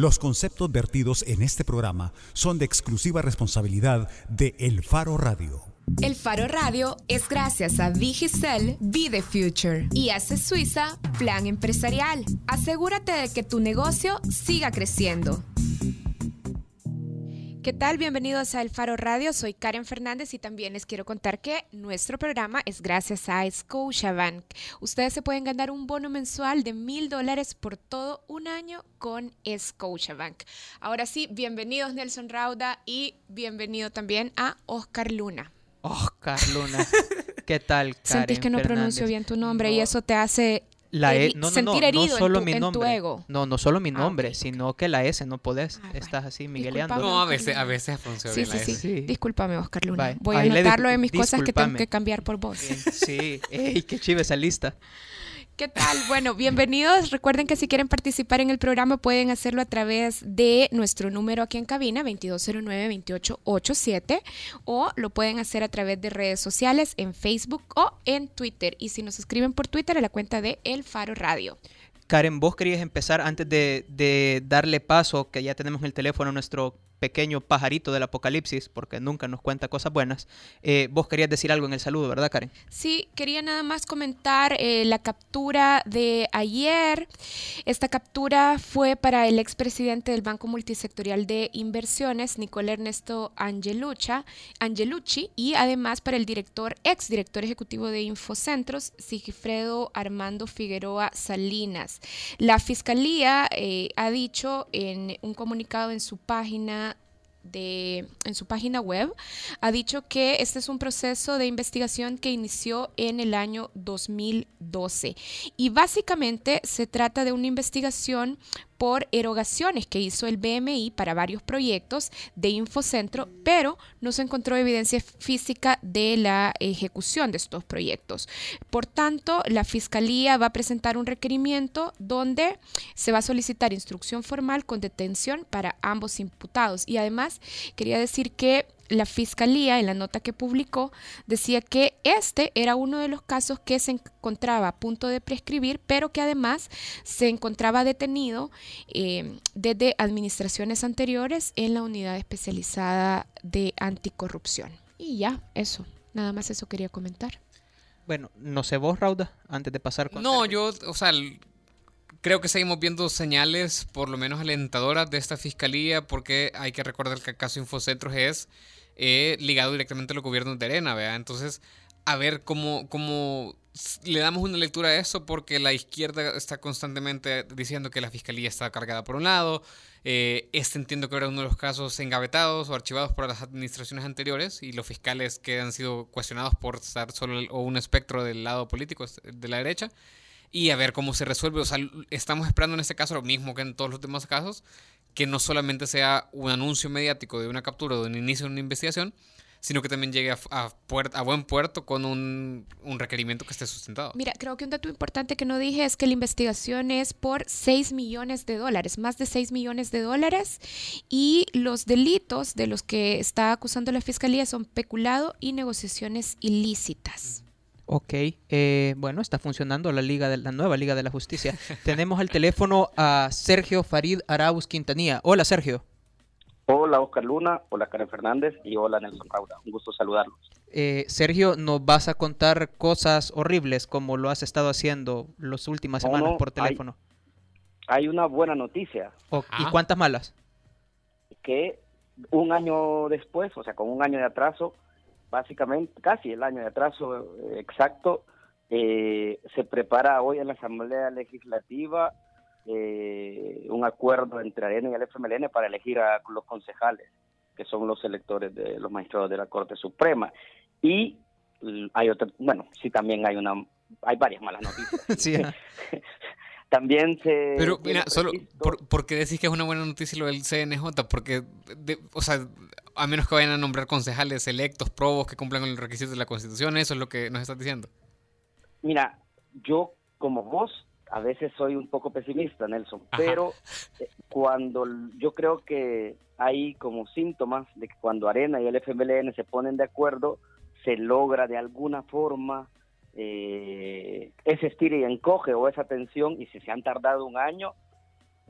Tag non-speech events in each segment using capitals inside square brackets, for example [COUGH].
Los conceptos vertidos en este programa son de exclusiva responsabilidad de El Faro Radio. El Faro Radio es gracias a Digicel Be the Future y hace Suiza Plan Empresarial. Asegúrate de que tu negocio siga creciendo. ¿Qué tal? Bienvenidos a El Faro Radio. Soy Karen Fernández y también les quiero contar que nuestro programa es gracias a Scotiabank. Ustedes se pueden ganar un bono mensual de mil dólares por todo un año con Scotiabank. Ahora sí, bienvenidos Nelson Rauda y bienvenido también a Oscar Luna. Oscar Luna. [LAUGHS] ¿Qué tal, Karen Sentís que no Fernández? pronuncio bien tu nombre y eso te hace La E- no, no, sentir no, herido no en solo tu- mi en tu nombre. ego. No, no solo mi Ah, nombre, sino que la S no podés. Ah. Estás así migueleando. No, a veces, a veces funciona Sí, bien sí, la sí, S. Sí. Discúlpame, Oscar Luna. Bye. Voy a Ahí anotarlo en mis cosas que tengo que cambiar por vos. Sí, ey, qué chiva esa lista. ¿Qué tal? Bueno, bienvenidos. Recuerden que si quieren participar en el programa pueden hacerlo a través de nuestro número aquí en cabina, 2209-2887, o lo pueden hacer a través de redes sociales en Facebook o en Twitter. Y si nos escriben por Twitter a la cuenta de El Faro Radio. Karen, vos querías empezar antes de, de darle paso, que ya tenemos en el teléfono a nuestro pequeño pajarito del apocalipsis, porque nunca nos cuenta cosas buenas. Eh, vos querías decir algo en el saludo, ¿verdad, Karen? Sí, quería nada más comentar eh, la captura de ayer. Esta captura fue para el expresidente del Banco Multisectorial de Inversiones, Nicolás Ernesto Angelucha, Angelucci, y además para el director, exdirector ejecutivo de Infocentros, Sigifredo Armando Figueroa Salinas. La fiscalía eh, ha dicho en un comunicado en su página de, en su página web, ha dicho que este es un proceso de investigación que inició en el año 2012 y básicamente se trata de una investigación por erogaciones que hizo el BMI para varios proyectos de Infocentro, pero no se encontró evidencia física de la ejecución de estos proyectos. Por tanto, la Fiscalía va a presentar un requerimiento donde se va a solicitar instrucción formal con detención para ambos imputados. Y además, quería decir que la fiscalía, en la nota que publicó, decía que este era uno de los casos que se encontraba a punto de prescribir, pero que además se encontraba detenido eh, desde administraciones anteriores en la unidad especializada de anticorrupción. Y ya, eso, nada más eso quería comentar. Bueno, no sé vos, Rauda, antes de pasar con... No, yo, o sea, creo que seguimos viendo señales, por lo menos alentadoras, de esta fiscalía, porque hay que recordar que el caso Infocentros es eh, ligado directamente a los gobiernos de Arena, ¿verdad? Entonces, a ver cómo, cómo le damos una lectura a eso, porque la izquierda está constantemente diciendo que la fiscalía está cargada por un lado. eh, este entiendo que era uno de los casos engavetados o archivados por las administraciones anteriores y los fiscales que han sido cuestionados por estar solo o un espectro del lado político de la derecha y a ver cómo se resuelve. O sea, estamos esperando en este caso lo mismo que en todos los demás casos, que no solamente sea un anuncio mediático de una captura o de un inicio de una investigación, sino que también llegue a, a a buen puerto con un, un requerimiento que esté sustentado. Mira, creo que un dato importante que no dije es que la investigación es por 6 millones de dólares, más de 6 millones de dólares, y los delitos de los que está acusando la fiscalía son peculado y negociaciones ilícitas. Ok, eh, bueno, está funcionando la liga de la nueva Liga de la Justicia. [LAUGHS] Tenemos al teléfono a Sergio Farid Arauz Quintanilla. Hola, Sergio. Hola Oscar Luna, hola Karen Fernández y hola Nelson Rauda. Un gusto saludarlos. Eh, Sergio, nos vas a contar cosas horribles como lo has estado haciendo las últimas semanas no, por teléfono. Hay una buena noticia, O- ¿Y Ah. cuántas malas? que un año después, o sea, con un año de atraso, básicamente casi el año de atraso exacto, eh, se prepara hoy en la Asamblea Legislativa eh, un acuerdo entre ARENA y el FMLN para elegir a los concejales, que son los electores de los magistrados de la Corte Suprema. Y hay otra, bueno, sí también hay una, hay varias malas noticias. [LAUGHS] Sí. [LAUGHS] También se... Pero mira, solo, por, ¿por qué decís que es una buena noticia lo del CNJ? Porque, de- o sea, a menos que vayan a nombrar concejales electos, probos, que cumplan con los requisitos de la Constitución, eso es lo que nos estás diciendo. Mira, yo como vos a veces soy un poco pesimista, Nelson, Ajá. pero eh, cuando yo creo que hay como síntomas de que cuando Arena y el FMLN se ponen de acuerdo, se logra de alguna forma eh, ese estira y encoge o esa tensión, y si se han tardado un año,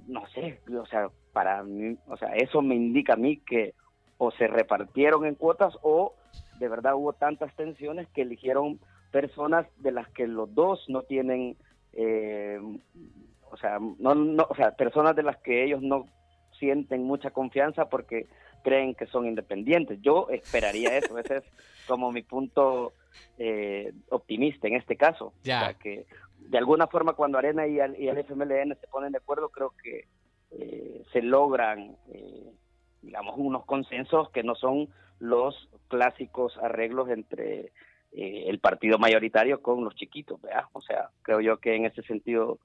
no sé, o sea, para mí, o sea, eso me indica a mí que o se repartieron en cuotas o de verdad hubo tantas tensiones que eligieron personas de las que los dos no tienen, eh, o sea, no, no, o sea, personas de las que ellos no sienten mucha confianza porque creen que son independientes. Yo esperaría [LAUGHS] eso, ese es como mi punto eh, optimista en este caso. Ya. O sea, que de alguna forma cuando Arena y el, y el FMLN se ponen de acuerdo, creo que eh, se logran, eh, digamos, unos consensos que no son los clásicos arreglos entre eh, el partido mayoritario con los chiquitos, ¿verdad? O sea, creo yo que en ese sentido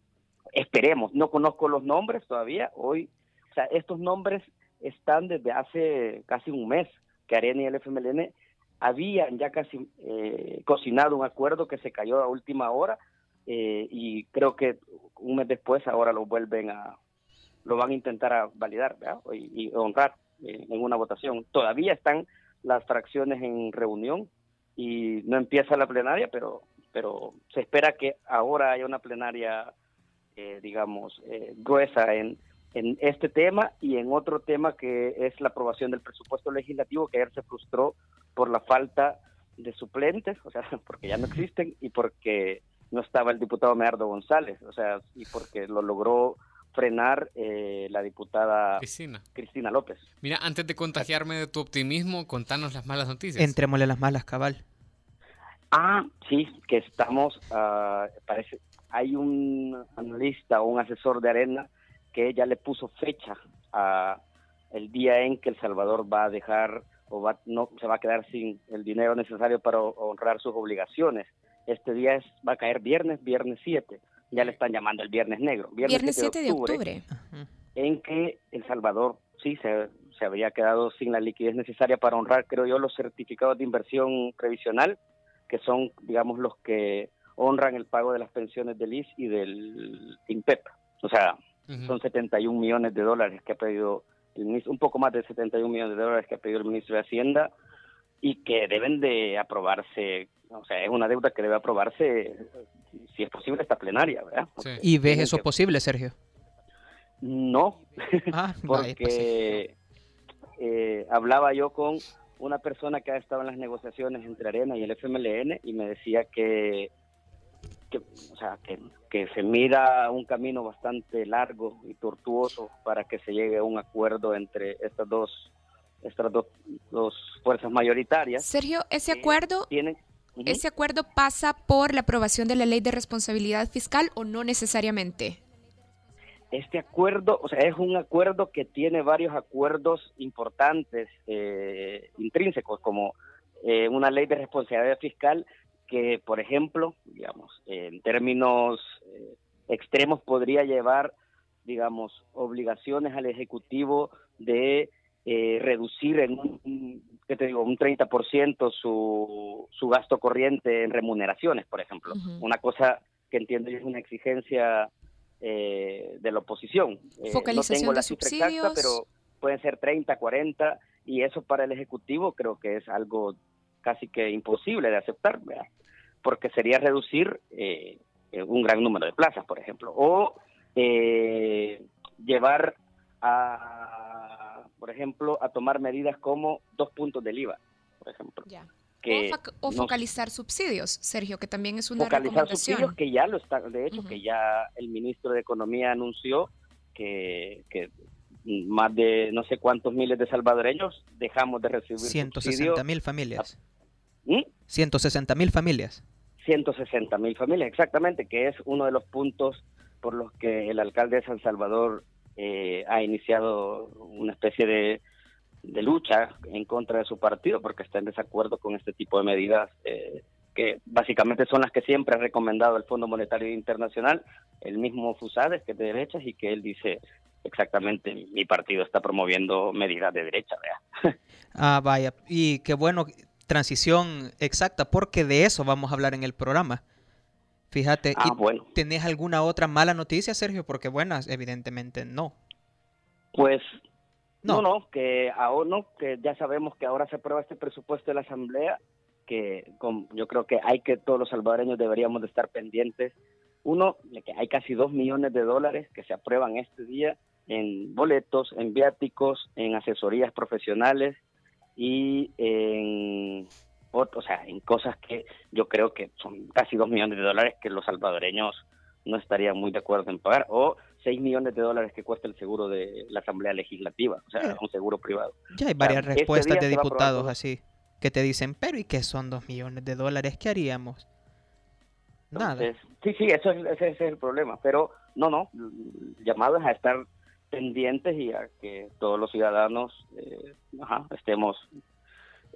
esperemos, no conozco los nombres todavía, hoy, o sea, estos nombres están desde hace casi un mes que Arena y el FMLN habían ya casi eh, cocinado un acuerdo que se cayó a última hora eh, y creo que un mes después ahora lo vuelven a, lo van a intentar a validar ¿verdad? y, y honrar en una votación. Todavía están las fracciones en reunión y no empieza la plenaria, pero pero se espera que ahora haya una plenaria, eh, digamos, eh, gruesa en, en este tema y en otro tema que es la aprobación del presupuesto legislativo que ayer se frustró por la falta de suplentes, o sea, [LAUGHS] porque ya no existen y porque no estaba el diputado Medardo González, o sea, y porque lo logró frenar eh, la diputada Cristina. Cristina López. Mira, antes de contagiarme de tu optimismo, contanos las malas noticias. Entrémosle las malas, cabal. Ah, sí, que estamos, ah, parece, hay un analista o un asesor de Arena que ya le puso fecha a el día en que El Salvador va a dejar o va, no se va a quedar sin el dinero necesario para honrar sus obligaciones. Este día es, va a caer viernes, viernes 7. Ya le están llamando el viernes negro. Viernes 7 de octubre. En que El Salvador sí se, se había quedado sin la liquidez necesaria para honrar, creo yo, los certificados de inversión previsional, que son, digamos, los que honran el pago de las pensiones del IS y del INPEP. O sea, Ujú. son 71 millones de dólares que ha pedido el ministro, un poco más de 71 millones de dólares que ha pedido el ministro de Hacienda y que deben de aprobarse, o sea, es una deuda que debe aprobarse, si es posible, esta plenaria, ¿verdad? Sí. ¿Y ves eso que- posible, Sergio? No, Ah, [LAUGHS] vaya, pues sí. porque eh, hablaba yo con una persona que ha estado en las negociaciones entre Arena y el FMLN y me decía que, que, o sea, que, que se mira un camino bastante largo y tortuoso para que se llegue a un acuerdo entre estas dos estas dos, dos fuerzas mayoritarias. Sergio, ese que acuerdo, tienen ese acuerdo pasa por la aprobación de la ley de responsabilidad fiscal o no necesariamente. Este acuerdo, o sea, es un acuerdo que tiene varios acuerdos importantes eh, intrínsecos, como eh, una ley de responsabilidad fiscal que, por ejemplo, digamos, en términos eh, extremos podría llevar, digamos, obligaciones al Ejecutivo de eh, reducir en un, ¿qué te digo? un 30% su, su gasto corriente en remuneraciones, por ejemplo. Una cosa que entiendo yo es una exigencia eh, de la oposición. Eh, Focalización no tengo la de cifra subsidios. exacta, pero pueden ser 30, 40, y eso para el Ejecutivo creo que es algo casi que imposible de aceptar, ¿verdad? porque sería reducir eh, eh, un gran número de plazas, por ejemplo, o eh, llevar a, por ejemplo, a tomar medidas como dos puntos del IVA, por ejemplo, Ya. que o, fac- o no- focalizar subsidios, Sergio, que también es una focalizar recomendación. subsidios que ya lo está, de hecho, que ya el ministro de Economía anunció que, que más de no sé cuántos miles de salvadoreños dejamos de recibir 160 subsidios. mil familias. ¿Mm? 160 mil familias. 160 mil familias, exactamente, que es uno de los puntos por los que el alcalde de San Salvador eh, ha iniciado una especie de, lucha en contra de su partido, porque está en desacuerdo con este tipo de medidas eh, que básicamente son las que siempre ha recomendado el Fondo Monetario Internacional, el mismo Fusades, que es de derechas, y que él dice exactamente, mi partido está promoviendo medidas de derecha, ¿verdad? [LAUGHS] Ah, vaya. Y qué bueno, transición exacta, porque de eso vamos a hablar en el programa. Fíjate, Ah, ¿y bueno. ¿tenés alguna otra mala noticia, Sergio? Porque buenas, evidentemente no. Pues No. no, no, que ahora no, que ya sabemos que ahora se aprueba este presupuesto de la Asamblea, que con- yo creo que hay que todos los salvadoreños deberíamos de estar pendientes. Uno, de que hay casi dos millones de dólares que se aprueban este día en boletos, en viáticos, en asesorías profesionales y en, o sea, en cosas que yo creo que son casi dos millones de dólares que los salvadoreños no estarían muy de acuerdo en pagar, o 6 millones de dólares que cuesta el seguro de la Asamblea Legislativa, o sea, un seguro privado. Ya hay varias respuestas de diputados así, que te dicen, pero ¿y qué son 2 millones de dólares? ¿Qué haríamos? Nada. sí, sí, eso es, ese, es el problema, pero no, no, llamados a estar pendientes y a que todos los ciudadanos eh, estemos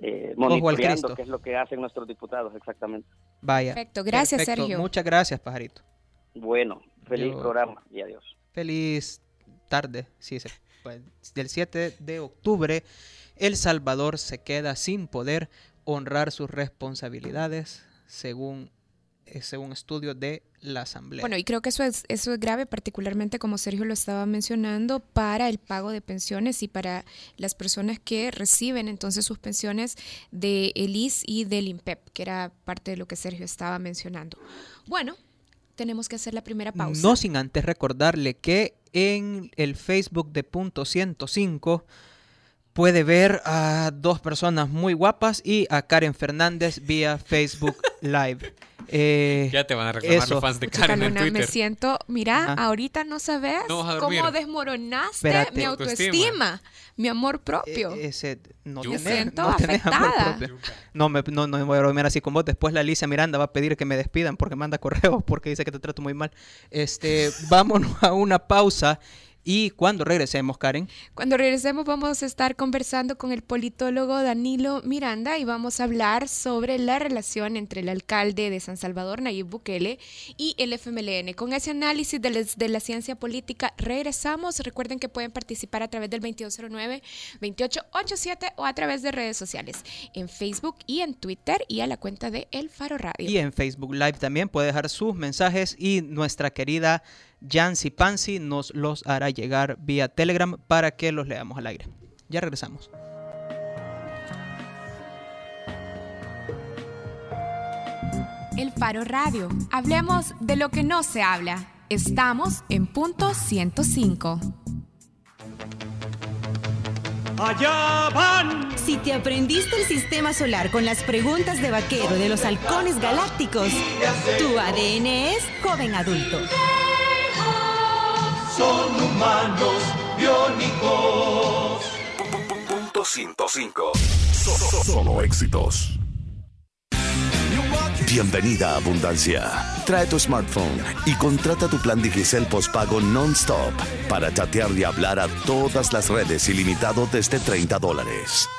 eh, monitoreando qué es lo que hacen nuestros diputados exactamente. Vaya. Perfecto, gracias Sergio. Muchas gracias, pajarito. Bueno, feliz programa y adiós. Feliz tarde, sí, pues, del 7 de octubre, El Salvador se queda sin poder honrar sus responsabilidades según según un estudio de la Asamblea. Bueno, y creo que eso es, eso es grave, particularmente como Sergio lo estaba mencionando, para el pago de pensiones y para las personas que reciben entonces sus pensiones de ELIS y del INPEP, que era parte de lo que Sergio estaba mencionando. Bueno, tenemos que hacer la primera pausa. No sin antes recordarle que en el Facebook de Punto 105 puede ver a dos personas muy guapas y a Karen Fernández vía Facebook Live. [LAUGHS] Eh, ya te van a reclamar los fans de Karen en Twitter. Me siento, mira, ahorita no sabes cómo desmoronaste mi autoestima, mi amor propio. E-, ese, no me siento afectada. No, me, no, no voy a bromear así con vos. Después la Alicia Miranda va a pedir que me despidan porque manda correos porque dice que te trato muy mal. Este, vámonos a una pausa y cuando regresemos, Karen. Cuando regresemos vamos a estar conversando con el politólogo Danilo Miranda y vamos a hablar sobre la relación entre el alcalde de San Salvador, Nayib Bukele, y el FMLN. Con ese análisis de, la ciencia política regresamos. Recuerden que pueden participar a través del 2209-2887 o a través de redes sociales, en Facebook y en Twitter y a la cuenta de El Faro Radio. Y en Facebook Live también puede dejar sus mensajes y nuestra querida Jancy Pansy nos los hará llegar vía Telegram para que los leamos al aire. Ya regresamos. El Faro Radio. Hablemos de lo que no se habla. Estamos en punto 105. Allá van. Si te aprendiste el sistema solar con las preguntas de vaquero de los halcones galácticos, tu ADN es joven adulto son humanos biónicos. Punto 105. Solo éxitos. Bienvenida a Abundancia. Trae tu smartphone y contrata tu plan Digicel postpago non-stop para chatear y hablar a todas las redes ilimitado desde 30 dólares.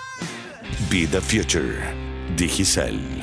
Be the future. Digicel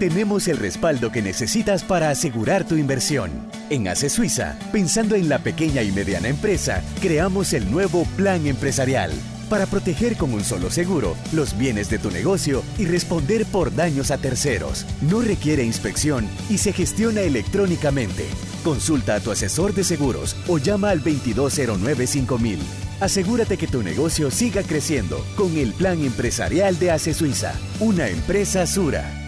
tenemos el respaldo que necesitas para asegurar tu inversión. En ACE Suiza, pensando en la pequeña y mediana empresa, creamos el nuevo Plan Empresarial para proteger con un solo seguro los bienes de tu negocio y responder por daños a terceros. No requiere inspección y se gestiona electrónicamente. Consulta a tu asesor de seguros o llama al 2209 5000. Asegúrate que tu negocio siga creciendo con el Plan Empresarial de ACE Suiza, una empresa Sura.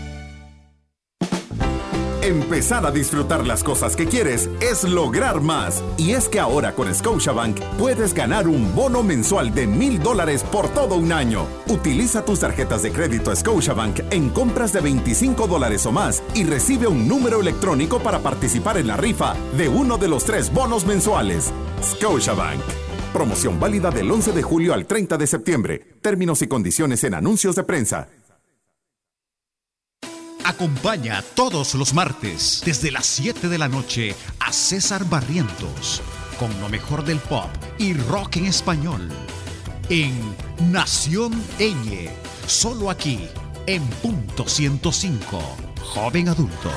Empezar a disfrutar las cosas que quieres es lograr más. Y es que ahora con Scotiabank puedes ganar un bono mensual de mil dólares por todo un año. Utiliza tus tarjetas de crédito Scotiabank en compras de 25 dólares o más y recibe un número electrónico para participar en la rifa de uno de los tres bonos mensuales. Scotiabank. Promoción válida del 11 de julio al 30 de septiembre. Términos y condiciones en anuncios de prensa. Acompaña todos los martes desde las 7 de la noche a César Barrientos con lo mejor del pop y rock en español en Nación Eñe, solo aquí en punto 105, joven adulto.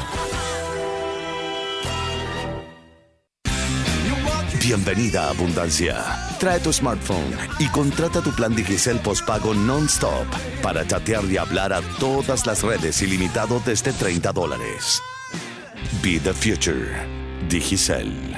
Bienvenida a Abundancia. Trae tu smartphone y contrata tu plan Digicel postpago non-stop para chatear y hablar a todas las redes ilimitado desde 30 dólares. Be the future. Digicel.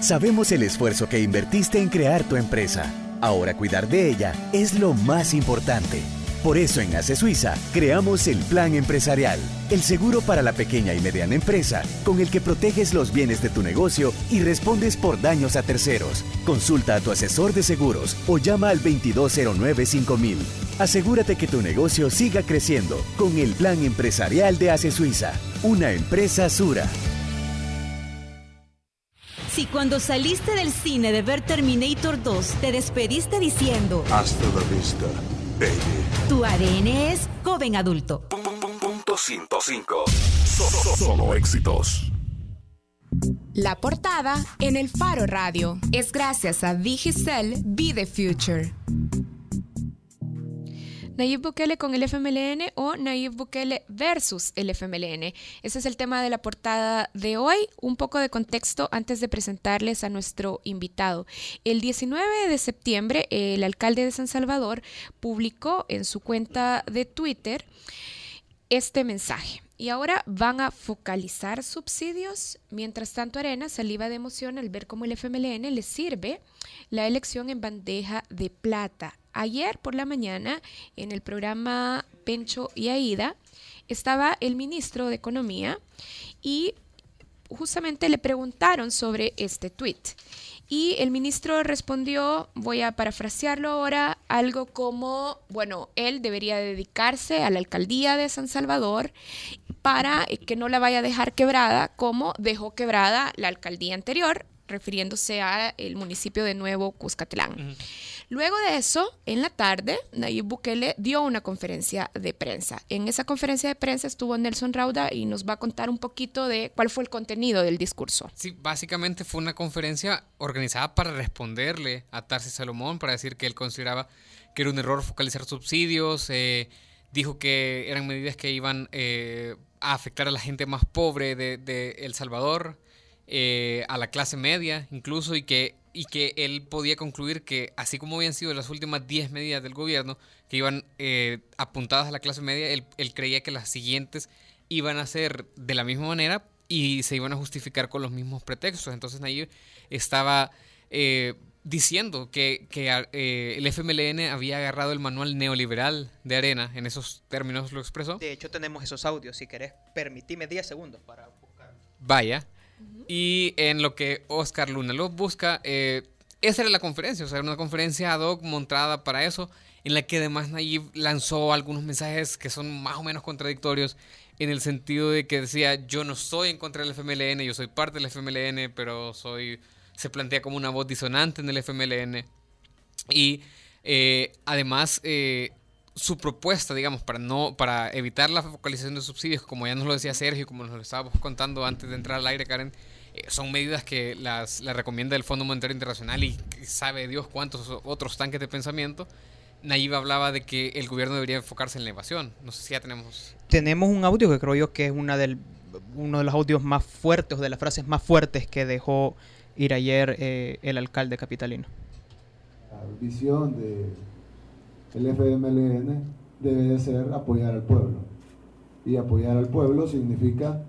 Sabemos el esfuerzo que invertiste en crear tu empresa. Ahora cuidar de ella es lo más importante. Por eso en ACE Suiza creamos el Plan Empresarial, el seguro para la pequeña y mediana empresa, con el que proteges los bienes de tu negocio y respondes por daños a terceros. Consulta a tu asesor de seguros o llama al 2209 5000. Asegúrate que tu negocio siga creciendo con el Plan Empresarial de ACE Suiza, una empresa Sura. Si cuando saliste del cine de ver Terminator 2 te despediste diciendo Hasta la vista, baby. Tu ADN es joven adulto. Punto 105. Solo éxitos. La portada en el Faro Radio es gracias a Digicel Be the Future. Nayib Bukele con el FMLN o Nayib Bukele versus el FMLN. Ese es el tema de la portada de hoy. Un poco de contexto antes de presentarles a nuestro invitado. El 19 de septiembre, el alcalde de San Salvador publicó en su cuenta de Twitter este mensaje. Y ahora van a focalizar subsidios. Mientras tanto, Arena saliva de emoción al ver cómo el FMLN le sirve la elección en bandeja de plata. Ayer por la mañana, en el programa Pencho y Aida, estaba el ministro de Economía y justamente le preguntaron sobre este tweet. Y el ministro respondió, voy a parafrasearlo ahora, algo como, bueno, él debería dedicarse a la alcaldía de San Salvador para que no la vaya a dejar quebrada como dejó quebrada la alcaldía anterior, refiriéndose a el municipio de Nuevo Cuscatlán. Luego de eso, en la tarde, Nayib Bukele dio una conferencia de prensa. En esa conferencia de prensa estuvo Nelson Rauda y nos va a contar un poquito de cuál fue el contenido del discurso. Sí, básicamente fue una conferencia organizada para responderle a Tarsi Salomón, para decir que él consideraba que era un error focalizar subsidios, eh, dijo que eran medidas que iban eh, a afectar a la gente más pobre de, El Salvador, eh, a la clase media incluso, y que y que él podía concluir que, así como habían sido las últimas 10 medidas del gobierno que iban eh, apuntadas a la clase media, él, creía que las siguientes iban a ser de la misma manera y se iban a justificar con los mismos pretextos. Entonces Nayib estaba eh, diciendo que, eh, el FMLN había agarrado el manual neoliberal de Arena, en esos términos lo expresó. De hecho tenemos esos audios, si querés, permitime 10 segundos para buscar. Vaya. Y en lo que Oscar Luna lo busca, eh, esa era la conferencia, o sea, era una conferencia ad hoc montada para eso, en la que además Nayib lanzó algunos mensajes que son más o menos contradictorios, en el sentido de que decía, yo no soy en contra del FMLN, yo soy parte del FMLN, pero soy, se plantea como una voz disonante en el FMLN. Y eh, además, eh, su propuesta, digamos, para no para evitar la focalización de subsidios, como ya nos lo decía Sergio, como nos lo estábamos contando antes de entrar al aire, Karen, eh, son medidas que las, recomienda el Fondo Monetario Internacional y sabe Dios cuántos otros tanques de pensamiento. Nayib hablaba de que el gobierno debería enfocarse en la evasión. No sé si ya tenemos... Tenemos un audio que creo yo que es una del, uno de los audios más fuertes o de las frases más fuertes que dejó ir ayer eh, el alcalde capitalino. La visión de el FMLN debe de ser apoyar al pueblo. Y apoyar al pueblo significa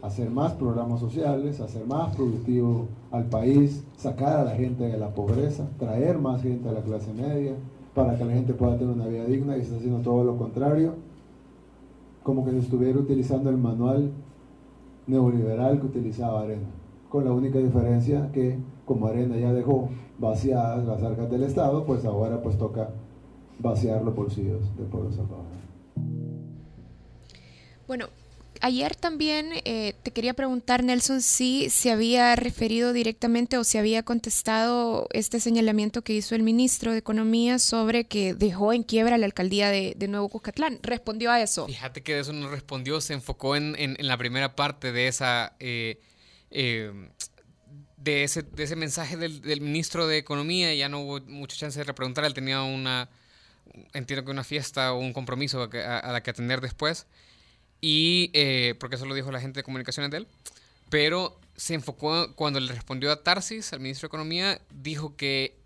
hacer más programas sociales, hacer más productivo al país, sacar a la gente de la pobreza, traer más gente a la clase media, para que la gente pueda tener una vida digna y está haciendo todo lo contrario, como que se estuviera utilizando el manual neoliberal que utilizaba Arena, con la única diferencia que como Arena ya dejó vaciadas las arcas del Estado, pues ahora pues toca vaciar los bolsillos del pueblo salvadoreño. Bueno, ayer también eh, te quería preguntar, Nelson, si se había referido directamente o si había contestado este señalamiento que hizo el ministro de Economía sobre que dejó en quiebra la alcaldía de, Nuevo Cuscatlán. ¿Respondió a eso? Fíjate que de eso no respondió, se enfocó en, la primera parte de esa... Eh, eh, de ese, de ese mensaje del, del, ministro de Economía, ya no hubo mucha chance de repreguntar, él tenía una, entiendo que una fiesta o un compromiso a, la que atender después. Y eh, porque eso lo dijo la gente de comunicaciones de él. Pero se enfocó cuando le respondió a Tarsis, al ministro de Economía, dijo que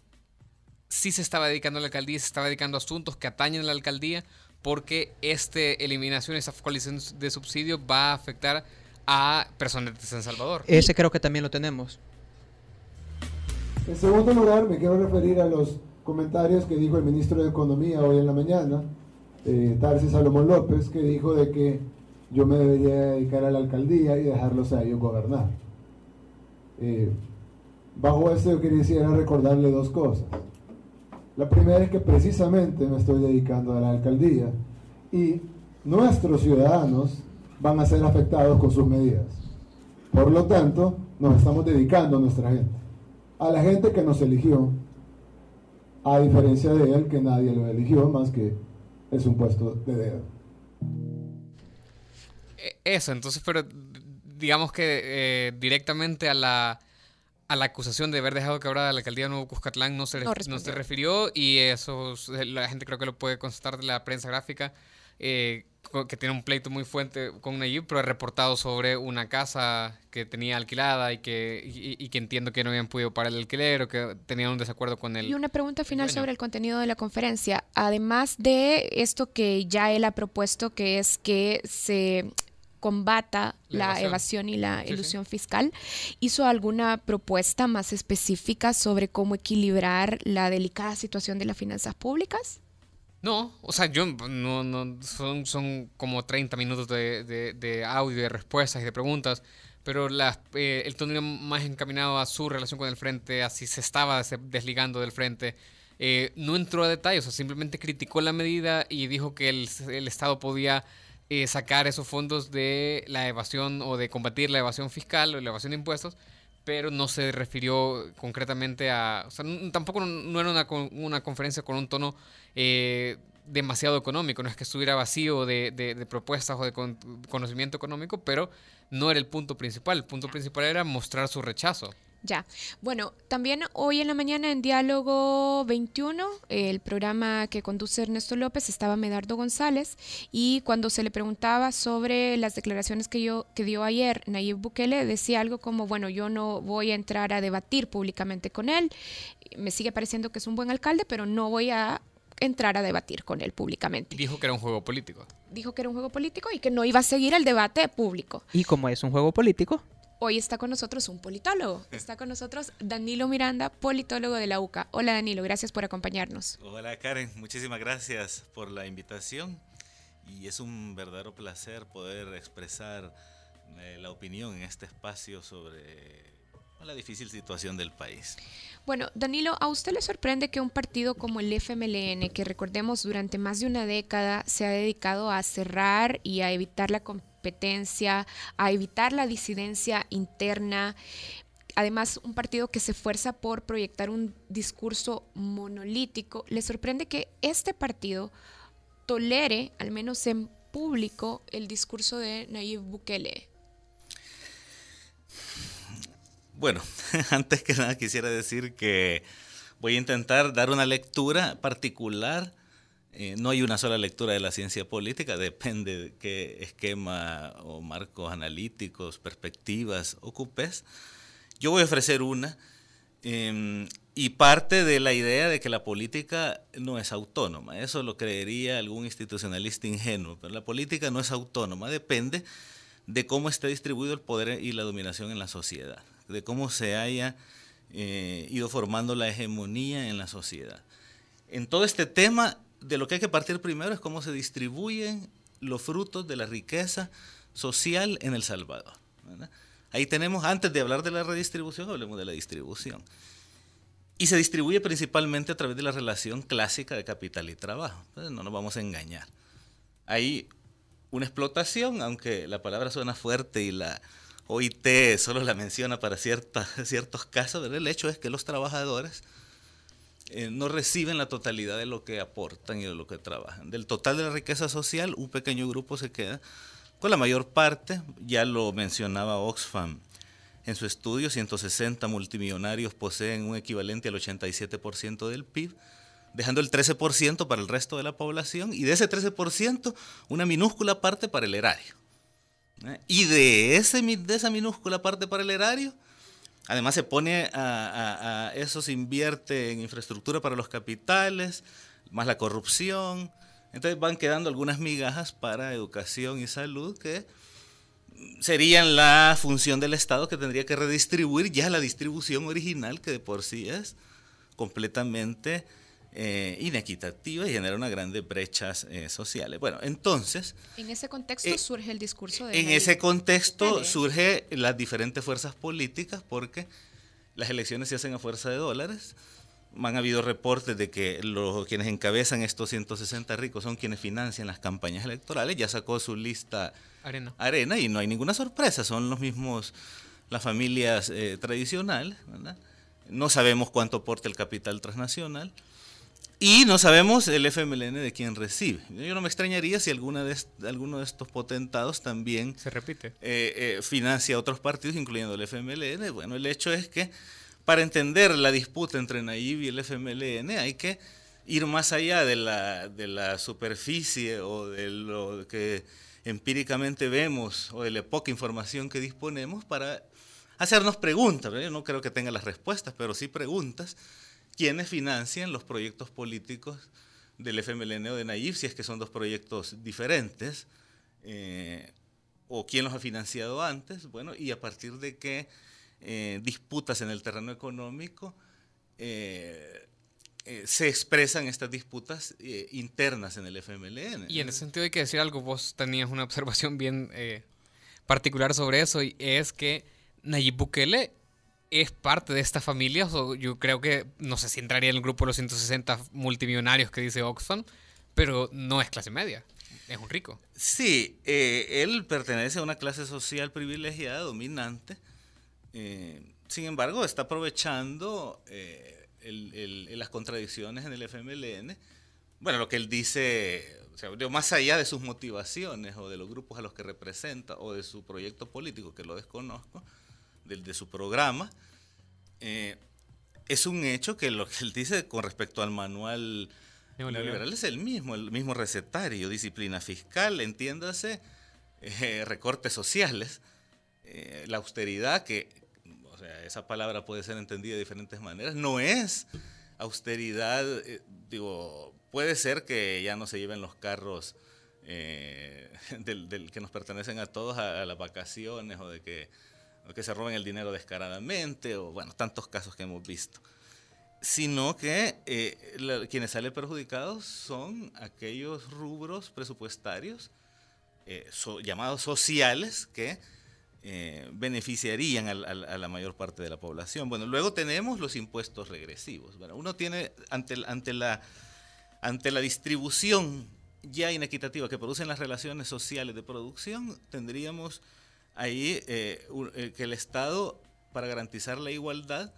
sí se estaba dedicando a la alcaldía, se estaba dedicando a asuntos que atañen a la alcaldía, porque esta eliminación, esta focalización de subsidios va a afectar a personas de San Salvador. Ese creo que también lo tenemos. En segundo lugar, me quiero referir a los comentarios que dijo el ministro de Economía hoy en la mañana, eh, Tarsis Salomón López, que dijo de que yo me debería dedicar a la alcaldía y dejarlos a ellos gobernar. Eh, bajo esto yo quisiera recordarle dos cosas. La primera es que precisamente me estoy dedicando a la alcaldía y nuestros ciudadanos van a ser afectados con sus medidas. Por lo tanto, nos estamos dedicando a nuestra gente, a la gente que nos eligió, a diferencia de él que nadie lo eligió más que es un puesto de dedo. E, eso, entonces, pero digamos que eh, directamente a la, a la acusación de haber dejado quebrada la alcaldía de Nuevo Cuscatlán no se, no, se refirió y eso la gente creo que lo puede constatar de la prensa gráfica. Eh, que tiene un pleito muy fuerte con Nayib, pero ha reportado sobre una casa que tenía alquilada y que, y, que entiendo que no habían podido pagar el alquiler o que tenían un desacuerdo con él. Y una pregunta final sobre el contenido de la conferencia. Además de esto que ya él ha propuesto, que es que se combata la, evasión. y la ilusión fiscal, ¿hizo alguna propuesta más específica sobre cómo equilibrar la delicada situación de las finanzas públicas? No, o sea, yo no, no son, son como 30 minutos de, de, audio, de respuestas y de preguntas, pero las, eh, el tono más encaminado a su relación con el frente, así se estaba desligando del frente. Eh, no entró a detalles, o sea, simplemente criticó la medida y dijo que el, el Estado podía eh, sacar esos fondos de la evasión o de combatir la evasión fiscal o la evasión de impuestos pero no se refirió concretamente a... O sea, tampoco no era una, una conferencia con un tono eh, demasiado económico, no es que estuviera vacío de, de, propuestas o de conocimiento económico, pero no era el punto principal. El punto principal era mostrar su rechazo. Ya. Bueno, también hoy en la mañana en Diálogo 21, el programa que conduce Ernesto López, estaba Medardo González y cuando se le preguntaba sobre las declaraciones que, yo, que dio ayer Nayib Bukele, decía algo como, bueno, yo no voy a entrar a debatir públicamente con él, me sigue pareciendo que es un buen alcalde, pero no voy a entrar a debatir con él públicamente. Dijo que era un juego político. Dijo que era un juego político y que no iba a seguir el debate público. ¿Y como es un juego político? Hoy está con nosotros un politólogo. [LAUGHS] Está con nosotros Danilo Miranda, politólogo de la UCA. Hola Danilo, gracias por acompañarnos. Hola Karen, muchísimas gracias por la invitación y es un verdadero placer poder expresar eh, la opinión en este espacio sobre la difícil situación del país. Bueno, Danilo, ¿a usted le sorprende que un partido como el FMLN, que recordemos durante más de una década se ha dedicado a cerrar y a evitar la competencia, a evitar la disidencia interna, además un partido que se esfuerza por proyectar un discurso monolítico, ¿le sorprende que este partido tolere, al menos en público, el discurso de Nayib Bukele? Bueno, [LAUGHS] antes que nada quisiera decir que voy a intentar dar una lectura particular. Eh, no hay una sola lectura de la ciencia política, depende de qué esquema o marcos analíticos, perspectivas ocupes. Yo voy a ofrecer una em, y parte de la idea de que la política no es autónoma. Eso lo creería algún institucionalista ingenuo, pero la política no es autónoma, depende de cómo esté distribuido el poder y la dominación en la sociedad de cómo se haya eh, ido formando la hegemonía en la sociedad. En todo este tema, de lo que hay que partir primero es cómo se distribuyen los frutos de la riqueza social en El Salvador. Ahí tenemos, antes de hablar de la redistribución, hablemos de la distribución. Y se distribuye principalmente a través de la relación clásica de capital y trabajo. No nos vamos a engañar. Hay una explotación, aunque la palabra suena fuerte y la, OIT solo la menciona para [LAUGHS] ciertos casos, pero el hecho es que los trabajadores eh, no reciben la totalidad de lo que aportan y de lo que trabajan. Del total de la riqueza social, un pequeño grupo se queda con la mayor parte, ya lo mencionaba Oxfam en su estudio, 160 multimillonarios poseen un equivalente al 87% del PIB, dejando el 13% para el resto de la población y de ese 13% una minúscula parte para el erario. ¿eh? Y de, ese, de esa minúscula parte para el erario, además se pone a, eso, se invierte en infraestructura para los capitales, más la corrupción. Entonces van quedando algunas migajas para educación y salud que serían la función del Estado que tendría que redistribuir ya la distribución original que de por sí es completamente eh, inequitativa y genera unas grandes brechas eh, sociales. Bueno, entonces... En ese contexto eh, surge el discurso de... En ese contexto surge las diferentes fuerzas políticas porque las elecciones se hacen a fuerza de dólares. Han habido reportes de que los, quienes encabezan estos 160 ricos son quienes financian las campañas electorales. Ya sacó su lista Arena, Arena y no hay ninguna sorpresa, son los mismos, las familias tradicionales. ¿verdad? No sabemos cuánto aporta el capital transnacional. Y no sabemos el FMLN de quién recibe. Yo no me extrañaría si alguna de alguno de estos potentados también se repite. Eh, eh, financia otros partidos, incluyendo el FMLN. Bueno, el hecho es que para entender la disputa entre Nayib y el FMLN hay que ir más allá de la, de la superficie o de lo que empíricamente vemos o de la poca información que disponemos para hacernos preguntas. Yo no creo que tenga las respuestas, pero sí preguntas quiénes financian los proyectos políticos del FMLN o de Nayib, si es que son dos proyectos diferentes, eh, o quién los ha financiado antes, bueno, y a partir de qué eh, disputas en el terreno económico eh, se expresan estas disputas internas en el FMLN. Y en ese sentido hay que decir algo, vos tenías una observación bien particular sobre eso, y es que Nayib Bukele es parte de esta familia. O yo creo que, no sé si entraría en el grupo de los 160 multimillonarios que dice Oxfam, pero no es clase media. Es un rico. Sí, eh, él pertenece a una clase social privilegiada, dominante. Eh, sin embargo, está aprovechando eh, las contradicciones en el FMLN. Bueno, lo que él dice, o sea, más allá de sus motivaciones o de los grupos a los que representa o de su proyecto político, que lo desconozco, de, su programa, eh, es un hecho que lo que él dice con respecto al manual neoliberal. es el mismo, el mismo recetario, disciplina fiscal, entiéndase, eh, recortes sociales, eh, la austeridad, que o sea, esa palabra puede ser entendida de diferentes maneras, no es austeridad, digo, puede ser que ya no se lleven los carros [LAUGHS] del, que nos pertenecen a todos a las vacaciones o de que que se roben el dinero descaradamente, o bueno, tantos casos que hemos visto. Sino que eh, quienes salen perjudicados son aquellos rubros presupuestarios eh, llamados sociales que eh, beneficiarían a, la mayor parte de la población. Bueno, luego tenemos los impuestos regresivos. Bueno, uno tiene ante, ante, la, ante la distribución ya inequitativa que producen las relaciones sociales de producción, tendríamos ahí eh, eh, que el Estado, para garantizar la igualdad,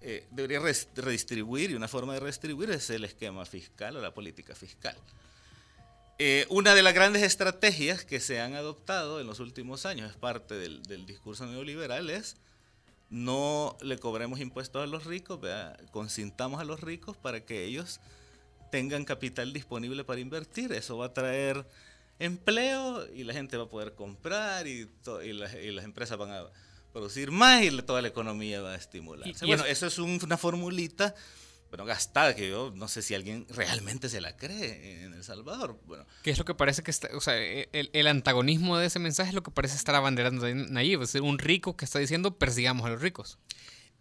eh, debería redistribuir, y una forma de redistribuir es el esquema fiscal o la política fiscal. una de las grandes estrategias que se han adoptado en los últimos años, es parte del, discurso neoliberal, es no le cobremos impuestos a los ricos, consintamos a los ricos para que ellos tengan capital disponible para invertir. Eso va a traer empleo y la gente va a poder comprar y, y, las empresas van a producir más y toda la economía va a estimularse. bueno, eso es una formulita bueno, gastada, que yo no sé si alguien realmente se la cree en El Salvador. Bueno. ¿Qué es lo que parece que está, o sea, el, el, antagonismo de ese mensaje es lo que parece estar abanderando Nayib, es un rico que está diciendo persigamos a los ricos.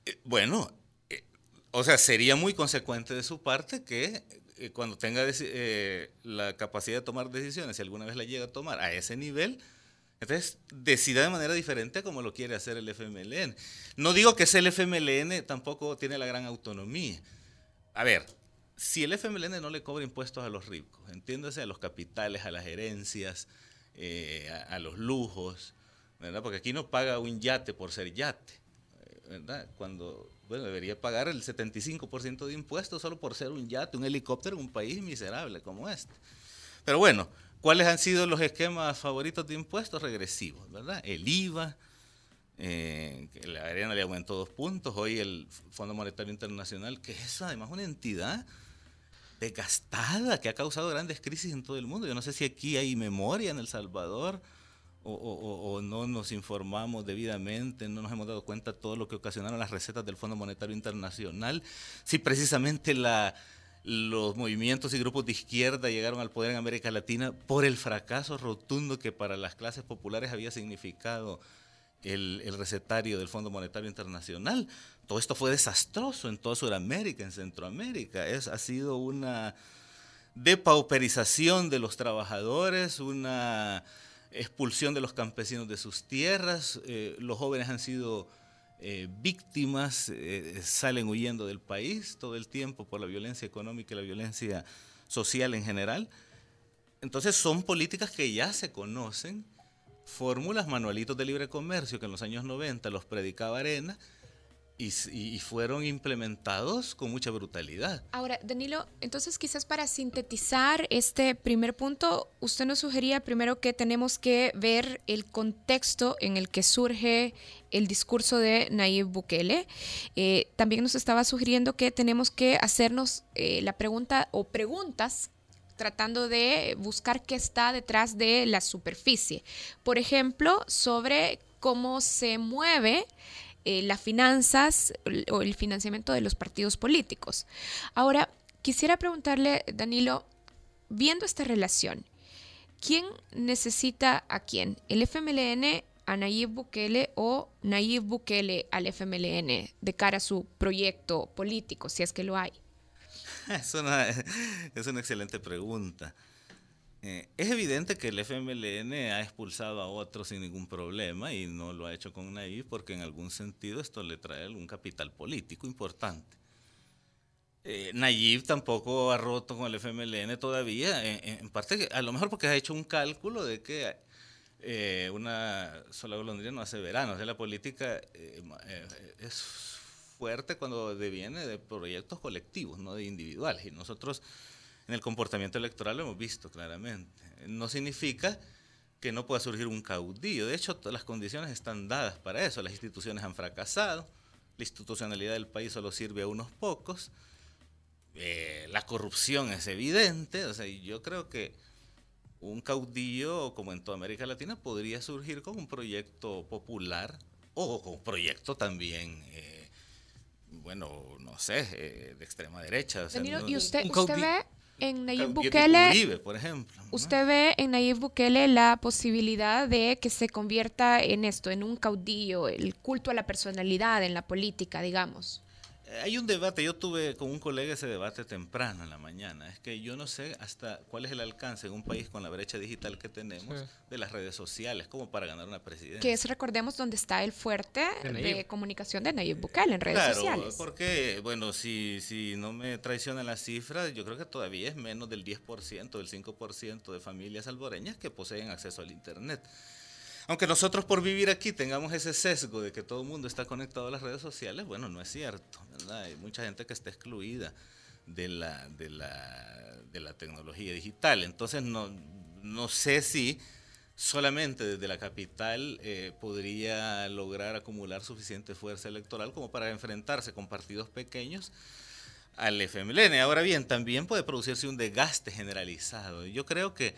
Eh, bueno, eh, o sea, sería muy consecuente de su parte que eh, cuando tenga eh, la capacidad de tomar decisiones, si alguna vez la llega a tomar a ese nivel, entonces decida de manera diferente como lo quiere hacer el FMLN. No digo que sea el FMLN tampoco tiene la gran autonomía. A ver, si el FMLN no le cobra impuestos a los ricos, entiéndase a los capitales, a las herencias, eh, a, a, los lujos, ¿verdad? Porque aquí no paga un yate por ser yate, ¿verdad? Cuando bueno, debería pagar el 75% de impuestos solo por ser un yate, un helicóptero en un país miserable como este. Pero bueno, ¿cuáles han sido los esquemas favoritos de impuestos regresivos? ¿verdad? El IVA, eh, que la arena le aumentó dos puntos, hoy el Fondo Monetario Internacional, que es además una entidad desgastada, que ha causado grandes crisis en todo el mundo. Yo no sé si aquí hay memoria en El Salvador o, no nos informamos debidamente, no nos hemos dado cuenta de todo lo que ocasionaron las recetas del Fondo Monetario Internacional, si precisamente la, los movimientos y grupos de izquierda llegaron al poder en América Latina por el fracaso rotundo que para las clases populares había significado el, el, recetario del Fondo Monetario Internacional. Todo esto fue desastroso en toda Sudamérica, en Centroamérica. Es, ha sido una depauperización de los trabajadores, una expulsión de los campesinos de sus tierras. Eh, los jóvenes han sido eh, víctimas, eh, salen huyendo del país todo el tiempo por la violencia económica y la violencia social en general. Entonces son políticas que ya se conocen, fórmulas, manualitos de libre comercio que en los años 90 los predicaba Arena y, fueron implementados con mucha brutalidad. Ahora, Danilo, entonces quizás para sintetizar este primer punto, usted nos sugería primero que tenemos que ver el contexto en el que surge el discurso de Nayib Bukele. Eh, también nos estaba sugiriendo que tenemos que hacernos eh, la pregunta o preguntas tratando de buscar qué está detrás de la superficie. Por ejemplo, sobre cómo se mueve eh, las finanzas o el financiamiento de los partidos políticos. Ahora, quisiera preguntarle, Danilo, viendo esta relación, ¿quién necesita a quién? ¿El FMLN a Nayib Bukele o Nayib Bukele al FMLN de cara a su proyecto político, si es que lo hay? [LAUGHS] Es una, es una excelente pregunta. Eh, es evidente que el FMLN ha expulsado a otros sin ningún problema y no lo ha hecho con Nayib porque en algún sentido esto le trae algún capital político importante. Eh, Nayib tampoco ha roto con el FMLN todavía, en, parte a lo mejor porque ha hecho un cálculo de que eh, una sola golondrina no hace verano, o sea, la política es fuerte cuando deviene de proyectos colectivos, no de individuales, y nosotros en el comportamiento electoral lo hemos visto claramente. No significa que no pueda surgir un caudillo. De hecho, las condiciones están dadas para eso. Las instituciones han fracasado, la institucionalidad del país solo sirve a unos pocos, eh, la corrupción es evidente. O sea, yo creo que un caudillo, como en toda América Latina, podría surgir con un proyecto popular o con un proyecto también, eh, bueno, no sé, eh, de extrema derecha. ¿Y usted, usted ve en Nayib Bukele, por ejemplo. ¿Usted ve en Nayib Bukele la posibilidad de que se convierta en esto, en un caudillo, el culto a la personalidad en la política, digamos? Hay un debate, yo tuve con un colega ese debate temprano en la mañana, es que yo no sé hasta cuál es el alcance en un país con la brecha digital que tenemos de las redes sociales como para ganar una presidencia. Que es, recordemos, donde está el fuerte de, comunicación de Nayib Bukele en redes claro, sociales. porque, bueno, si, si no me traicionan las cifras, yo creo que todavía es menos del 10%, del 5% de familias alboreñas que poseen acceso al Internet. Aunque nosotros por vivir aquí tengamos ese sesgo de que todo el mundo está conectado a las redes sociales, bueno, no es cierto. Hay mucha gente que está excluida de la, de tecnología digital. Entonces, no, no sé si solamente desde la capital eh, podría lograr acumular suficiente fuerza electoral como para enfrentarse con partidos pequeños al FMLN. Ahora bien, también puede producirse un desgaste generalizado. Yo creo que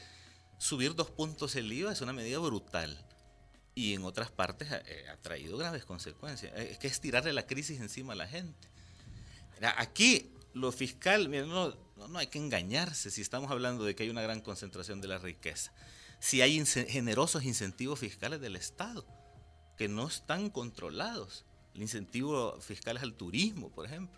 subir dos puntos el IVA es una medida brutal y en otras partes eh, ha, traído graves consecuencias. Eh, es que es tirarle la crisis encima a la gente. Aquí lo fiscal, no, no, hay que engañarse si estamos hablando de que hay una gran concentración de la riqueza. Si hay generosos incentivos fiscales del Estado que no están controlados. El incentivo fiscal es al turismo, por ejemplo.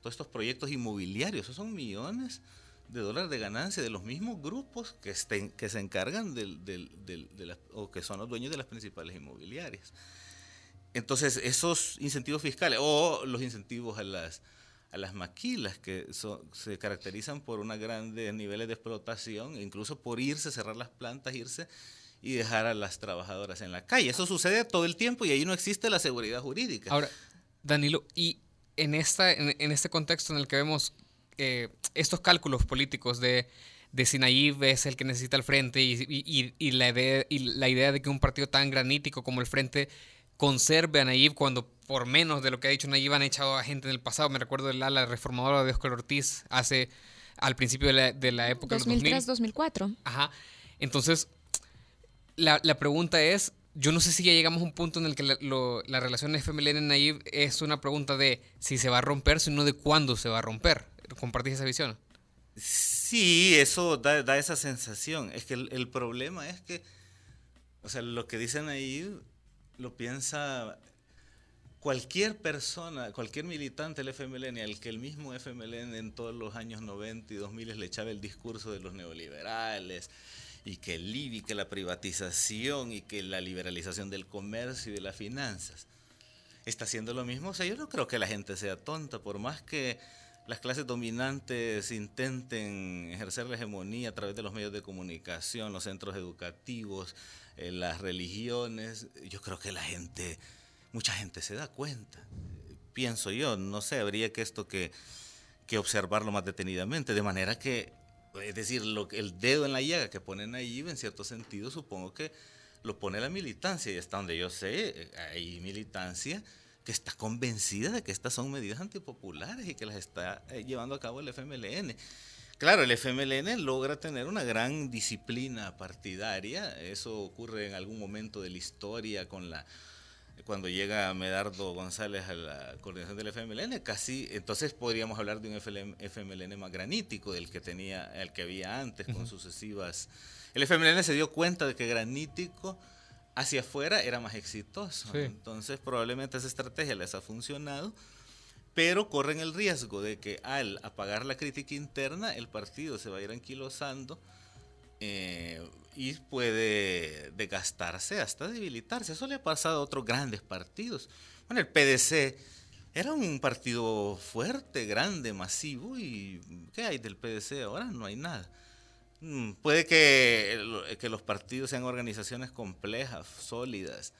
Todos estos proyectos inmobiliarios, esos son millones de dólares de ganancia de los mismos grupos que, estén, que se encargan del, del, de o que son los dueños de las principales inmobiliarias. Entonces, esos incentivos fiscales o los incentivos a las, a las maquilas que se caracterizan por unos grandes niveles de explotación, incluso por irse, cerrar las plantas, irse y dejar a las trabajadoras en la calle. Eso sucede todo el tiempo y ahí no existe la seguridad jurídica. Ahora, Danilo, y en, esta, en este contexto en el que vemos eh, estos cálculos políticos de, de si Nayib es el que necesita el frente y, la idea, y la idea de que un partido tan granítico como el frente conserve a Nayib cuando por menos de lo que ha dicho Nayib han echado a gente en el pasado. Me recuerdo del ala reformadora de Oscar Ortiz hace al principio de la, de la época 2003-2004. Ajá. Entonces, la, la, pregunta es, yo no sé si ya llegamos a un punto en el que la, la relación FMLN-Nayib es una pregunta de si se va a romper, sino de cuándo se va a romper. ¿Compartís esa visión? Sí, eso da, esa sensación. Es que el, problema es que, o sea, lo que dicen ahí lo piensa cualquier persona, cualquier militante del FMLN, al que el mismo FMLN en todos los años 90 y 2000 le echaba el discurso de los neoliberales, y que el IBI, que la privatización y que la liberalización del comercio y de las finanzas está haciendo lo mismo. O sea, yo no creo que la gente sea tonta, por más que las clases dominantes intenten ejercer la hegemonía a través de los medios de comunicación, los centros educativos, eh, las religiones, yo creo que la gente, mucha gente se da cuenta. Pienso yo, no sé, habría que esto que, que observarlo más detenidamente, de manera que es decir, lo, el dedo en la llaga que ponen ahí, en cierto sentido, supongo que lo pone la militancia, y hasta donde yo sé, eh, hay militancia que está convencida de que estas son medidas antipopulares y que las está eh, llevando a cabo el FMLN. Claro, el FMLN logra tener una gran disciplina partidaria, eso ocurre en algún momento de la historia con la cuando llega Medardo González a la coordinación del FMLN, casi, entonces podríamos hablar de un FMLN más granítico del que tenía, el que había antes, con sucesivas. El FMLN se dio cuenta de que granítico hacia afuera era más exitoso. Entonces probablemente esa estrategia les ha funcionado, pero corren el riesgo de que al apagar la crítica interna, el partido se va a ir anquilosando. Eh, y puede desgastarse hasta debilitarse. Eso le ha pasado a otros grandes partidos. Bueno, el PDC era un partido fuerte, grande, masivo y ¿qué hay del PDC ahora? No hay nada. Mm, puede que, que los partidos sean organizaciones complejas, sólidas,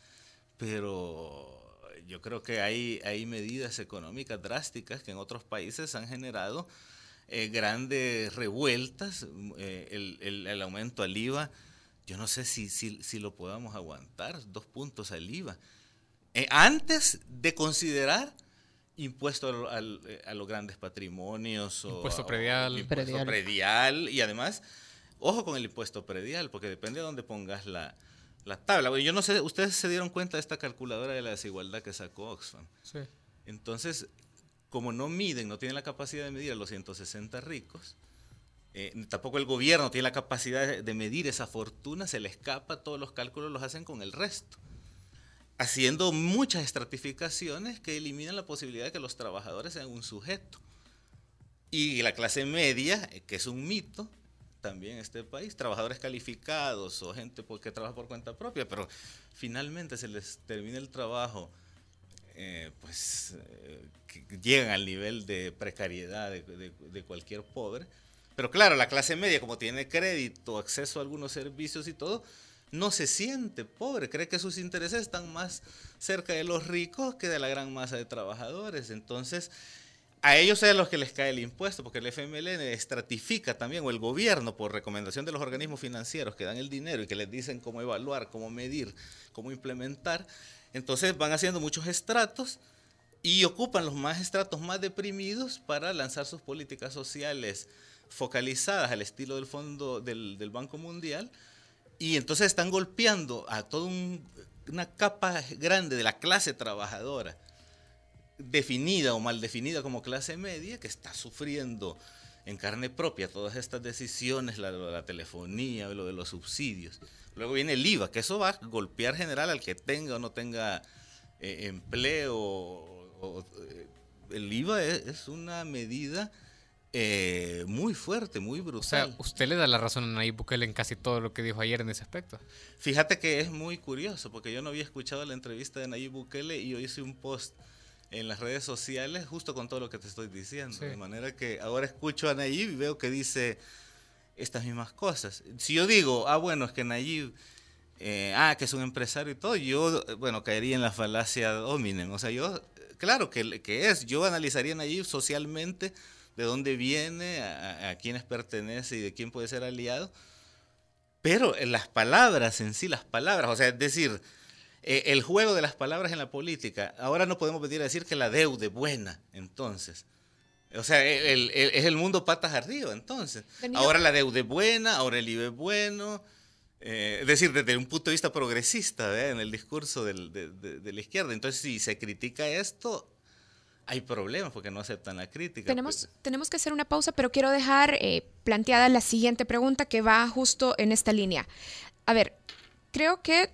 pero yo creo que hay, hay medidas económicas drásticas que en otros países han generado eh, grandes revueltas, eh, el, el, aumento al IVA yo no sé si, si, lo podamos aguantar, dos puntos al IVA. Eh, antes de considerar impuesto eh, a los grandes patrimonios. O, impuesto predial. impuesto predial. Y además, ojo con el impuesto predial, porque depende de dónde pongas la, la tabla. Yo no sé, ustedes se dieron cuenta de esta calculadora de la desigualdad que sacó Oxfam. Sí. Entonces, como no miden, no tienen la capacidad de medir a los 160 ricos, eh, tampoco el gobierno tiene la capacidad de medir esa fortuna, se le escapa, todos los cálculos los hacen con el resto, haciendo muchas estratificaciones que eliminan la posibilidad de que los trabajadores sean un sujeto. Y la clase media, eh, que es un mito, también este país, trabajadores calificados o gente que trabaja por cuenta propia, pero finalmente se les termina el trabajo, eh, pues que llegan al nivel de precariedad de cualquier pobre, pero claro, la clase media, como tiene crédito, acceso a algunos servicios y todo, no se siente pobre, cree que sus intereses están más cerca de los ricos que de la gran masa de trabajadores. Entonces, a ellos es a los que les cae el impuesto, porque el FMLN estratifica también, o el gobierno, por recomendación de los organismos financieros que dan el dinero y que les dicen cómo evaluar, cómo medir, cómo implementar. Entonces van haciendo muchos estratos y ocupan los más estratos más deprimidos para lanzar sus políticas sociales focalizadas al estilo del Fondo del, Banco Mundial, y entonces están golpeando a toda una capa grande de la clase trabajadora, definida o mal definida como clase media, que está sufriendo en carne propia todas estas decisiones, la, la telefonía, lo de los subsidios. Luego viene el IVA, que eso va a golpear general al que tenga o no tenga eh, empleo. Eh, el IVA es una medida eh, muy fuerte, muy brutal. O sea, usted le da la razón a Nayib Bukele en casi todo lo que dijo ayer en ese aspecto. Fíjate que es muy curioso, porque yo no había escuchado la entrevista de Nayib Bukele y yo hice un post en las redes sociales justo con todo lo que te estoy diciendo. De manera que ahora escucho a Nayib y veo que dice estas mismas cosas. Si yo digo, ah, bueno, es que Nayib, eh, ah, que es un empresario y todo, yo, bueno, caería en la falacia dominen. O sea, yo, claro que, que es, yo analizaría a Nayib socialmente de dónde viene, a, quiénes pertenece y de quién puede ser aliado. Pero en las palabras en sí, las palabras, o sea, es decir, eh, el juego de las palabras en la política, ahora no podemos venir a decir que la deuda es buena, entonces. O sea, es el mundo patas arriba, entonces. Ahora la deuda es buena, ahora el IVA es bueno. Eh, es decir, desde un punto de vista progresista, en el discurso de, la izquierda. Entonces, si se critica esto, hay problemas porque no aceptan la crítica. Tenemos, pues. tenemos que hacer una pausa, pero quiero dejar eh, planteada la siguiente pregunta que va justo en esta línea. A ver, creo que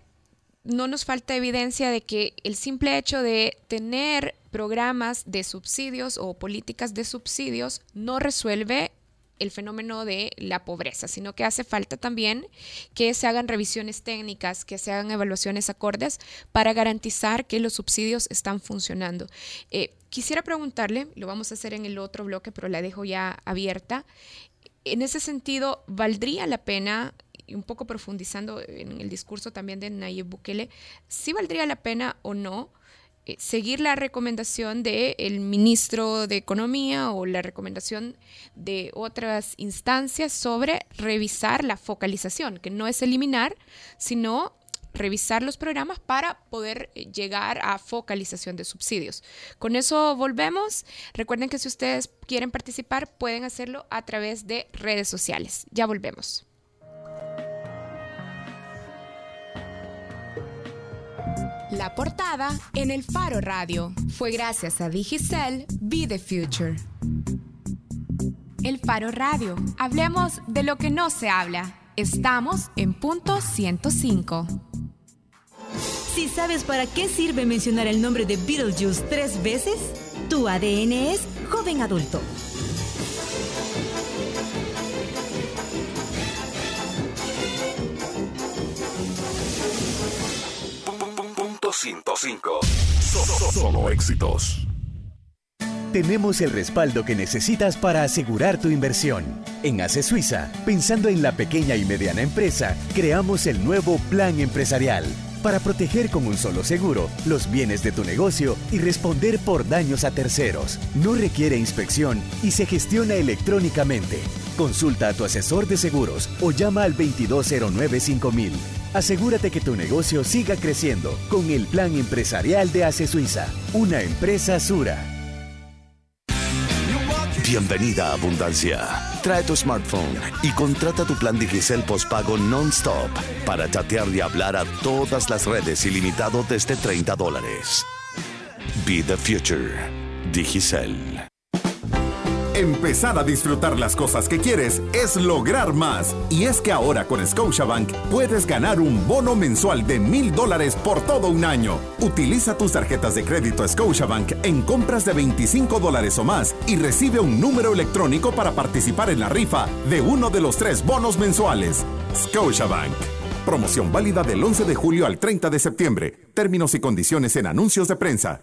no nos falta evidencia de que el simple hecho de tener programas de subsidios o políticas de subsidios no resuelve el fenómeno de la pobreza, sino que hace falta también que se hagan revisiones técnicas, que se hagan evaluaciones acordes para garantizar que los subsidios están funcionando. Eh, quisiera preguntarle, lo vamos a hacer en el otro bloque, pero la dejo ya abierta. En ese sentido, ¿valdría la pena y un poco profundizando en el discurso también de Nayib Bukele, si valdría la pena o no eh, seguir la recomendación del ministro de Economía o la recomendación de otras instancias sobre revisar la focalización, que no es eliminar, sino revisar los programas para poder eh, llegar a focalización de subsidios. Con eso volvemos. Recuerden que si ustedes quieren participar pueden hacerlo a través de redes sociales. Ya volvemos. La portada en el Faro Radio fue gracias a Digicel Be the Future. El Faro Radio. Hablemos de lo que no se habla. Estamos en punto 105. Si sabes para qué sirve mencionar el nombre de Beetlejuice tres veces, tu ADN es joven adulto. 105. Solo éxitos. Tenemos el respaldo que necesitas para asegurar tu inversión. En ACE Suiza, pensando en la pequeña y mediana empresa, creamos el nuevo Plan Empresarial para proteger con un solo seguro los bienes de tu negocio y responder por daños a terceros. No requiere inspección y se gestiona electrónicamente. Consulta a tu asesor de seguros o llama al 2209 5000. Asegúrate que tu negocio siga creciendo con el plan empresarial de ACE Suiza, una empresa Sura. Bienvenida a Abundancia. Trae tu smartphone y contrata tu plan Digicel postpago non-stop para chatear y hablar a todas las redes ilimitado desde 30 dólares. Be the future. Digicel. Empezar a disfrutar las cosas que quieres es lograr más. Y es que ahora con Scotiabank puedes ganar un bono mensual de mil dólares por todo un año. Utiliza tus tarjetas de crédito Scotiabank en compras de 25 dólares o más y recibe un número electrónico para participar en la rifa de uno de los tres bonos mensuales. Scotiabank. Promoción válida del 11 de julio al 30 de septiembre. Términos y condiciones en anuncios de prensa.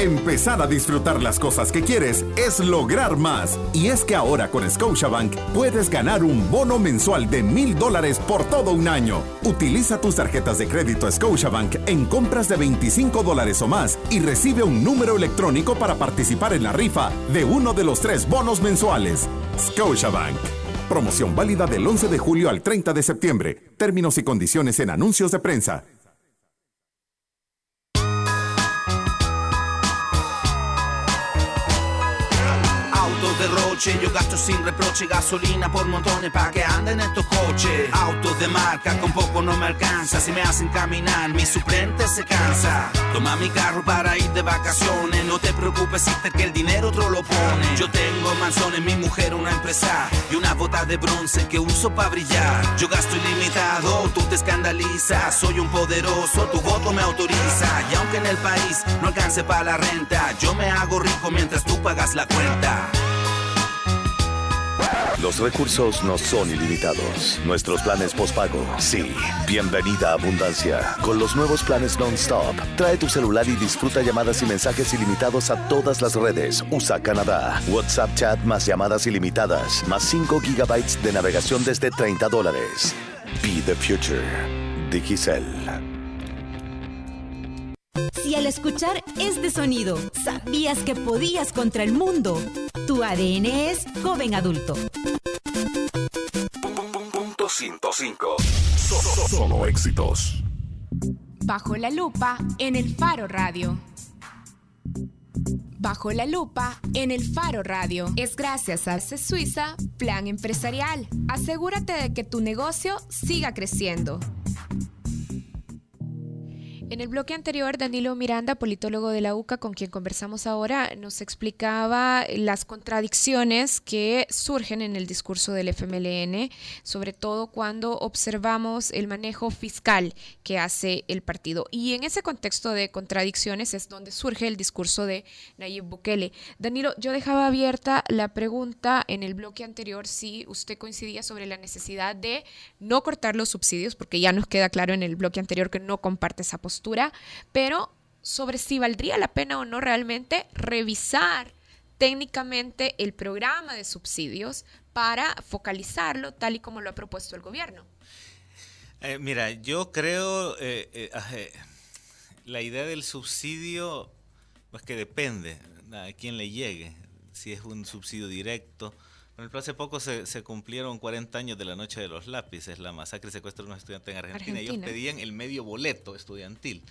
Empezar a disfrutar las cosas que quieres es lograr más. Y es que ahora con Scotiabank puedes ganar un bono mensual de mil dólares por todo un año. Utiliza tus tarjetas de crédito Scotiabank en compras de 25 dólares o más y recibe un número electrónico para participar en la rifa de uno de los tres bonos mensuales. Scotiabank. Promoción válida del 11 de julio al 30 de septiembre. Términos y condiciones en anuncios de prensa. Derroche Yo gasto sin reproche gasolina por montones pa' que anden estos coches. Autos de marca con poco no me alcanza Si me hacen caminar mi suplente se cansa. Toma mi carro para ir de vacaciones No te preocupes si que el dinero otro lo pone. Yo tengo manzones, mi mujer una empresa Y una bota de bronce que uso para brillar. Yo gasto ilimitado, tú te escandalizas Soy un poderoso, tu voto me autoriza. Y aunque en el país no alcance para la renta Yo me hago rico mientras tú pagas la cuenta los recursos no son ilimitados. Nuestros planes postpago, sí. Bienvenida a Abundancia. Con los nuevos planes non-stop, trae tu celular y disfruta llamadas y mensajes ilimitados a todas las redes. USA Canadá. WhatsApp chat más llamadas ilimitadas. Más 5 gigabytes de navegación desde 30 dólares. Be the future. Digicel. Si al escuchar este sonido sabías que podías contra el mundo, tu ADN es joven adulto. 105. Solo éxitos. Bajo la lupa en el Faro Radio. Bajo la lupa en el Faro Radio. Es gracias a C Suiza Plan Empresarial. Asegúrate de que tu negocio siga creciendo. En el bloque anterior, Danilo Miranda, politólogo de la UCA, con quien conversamos ahora, nos explicaba las contradicciones que surgen en el discurso del FMLN, sobre todo cuando observamos el manejo fiscal que hace el partido. Y en ese contexto de contradicciones es donde surge el discurso de Nayib Bukele. Danilo, yo dejaba abierta la pregunta en el bloque anterior si usted coincidía sobre la necesidad de no cortar los subsidios, porque ya nos queda claro en el bloque anterior que no comparte esa postura pero sobre si valdría la pena o no realmente revisar técnicamente el programa de subsidios para focalizarlo tal y como lo ha propuesto el gobierno. Eh, mira, yo creo eh, eh, la idea del subsidio, pues que depende a quién le llegue, si es un subsidio directo, por ejemplo, hace poco se, se, cumplieron 40 años de la noche de los lápices, la masacre y secuestro de unos estudiantes en Argentina. Argentina. Ellos pedían el medio boleto estudiantil,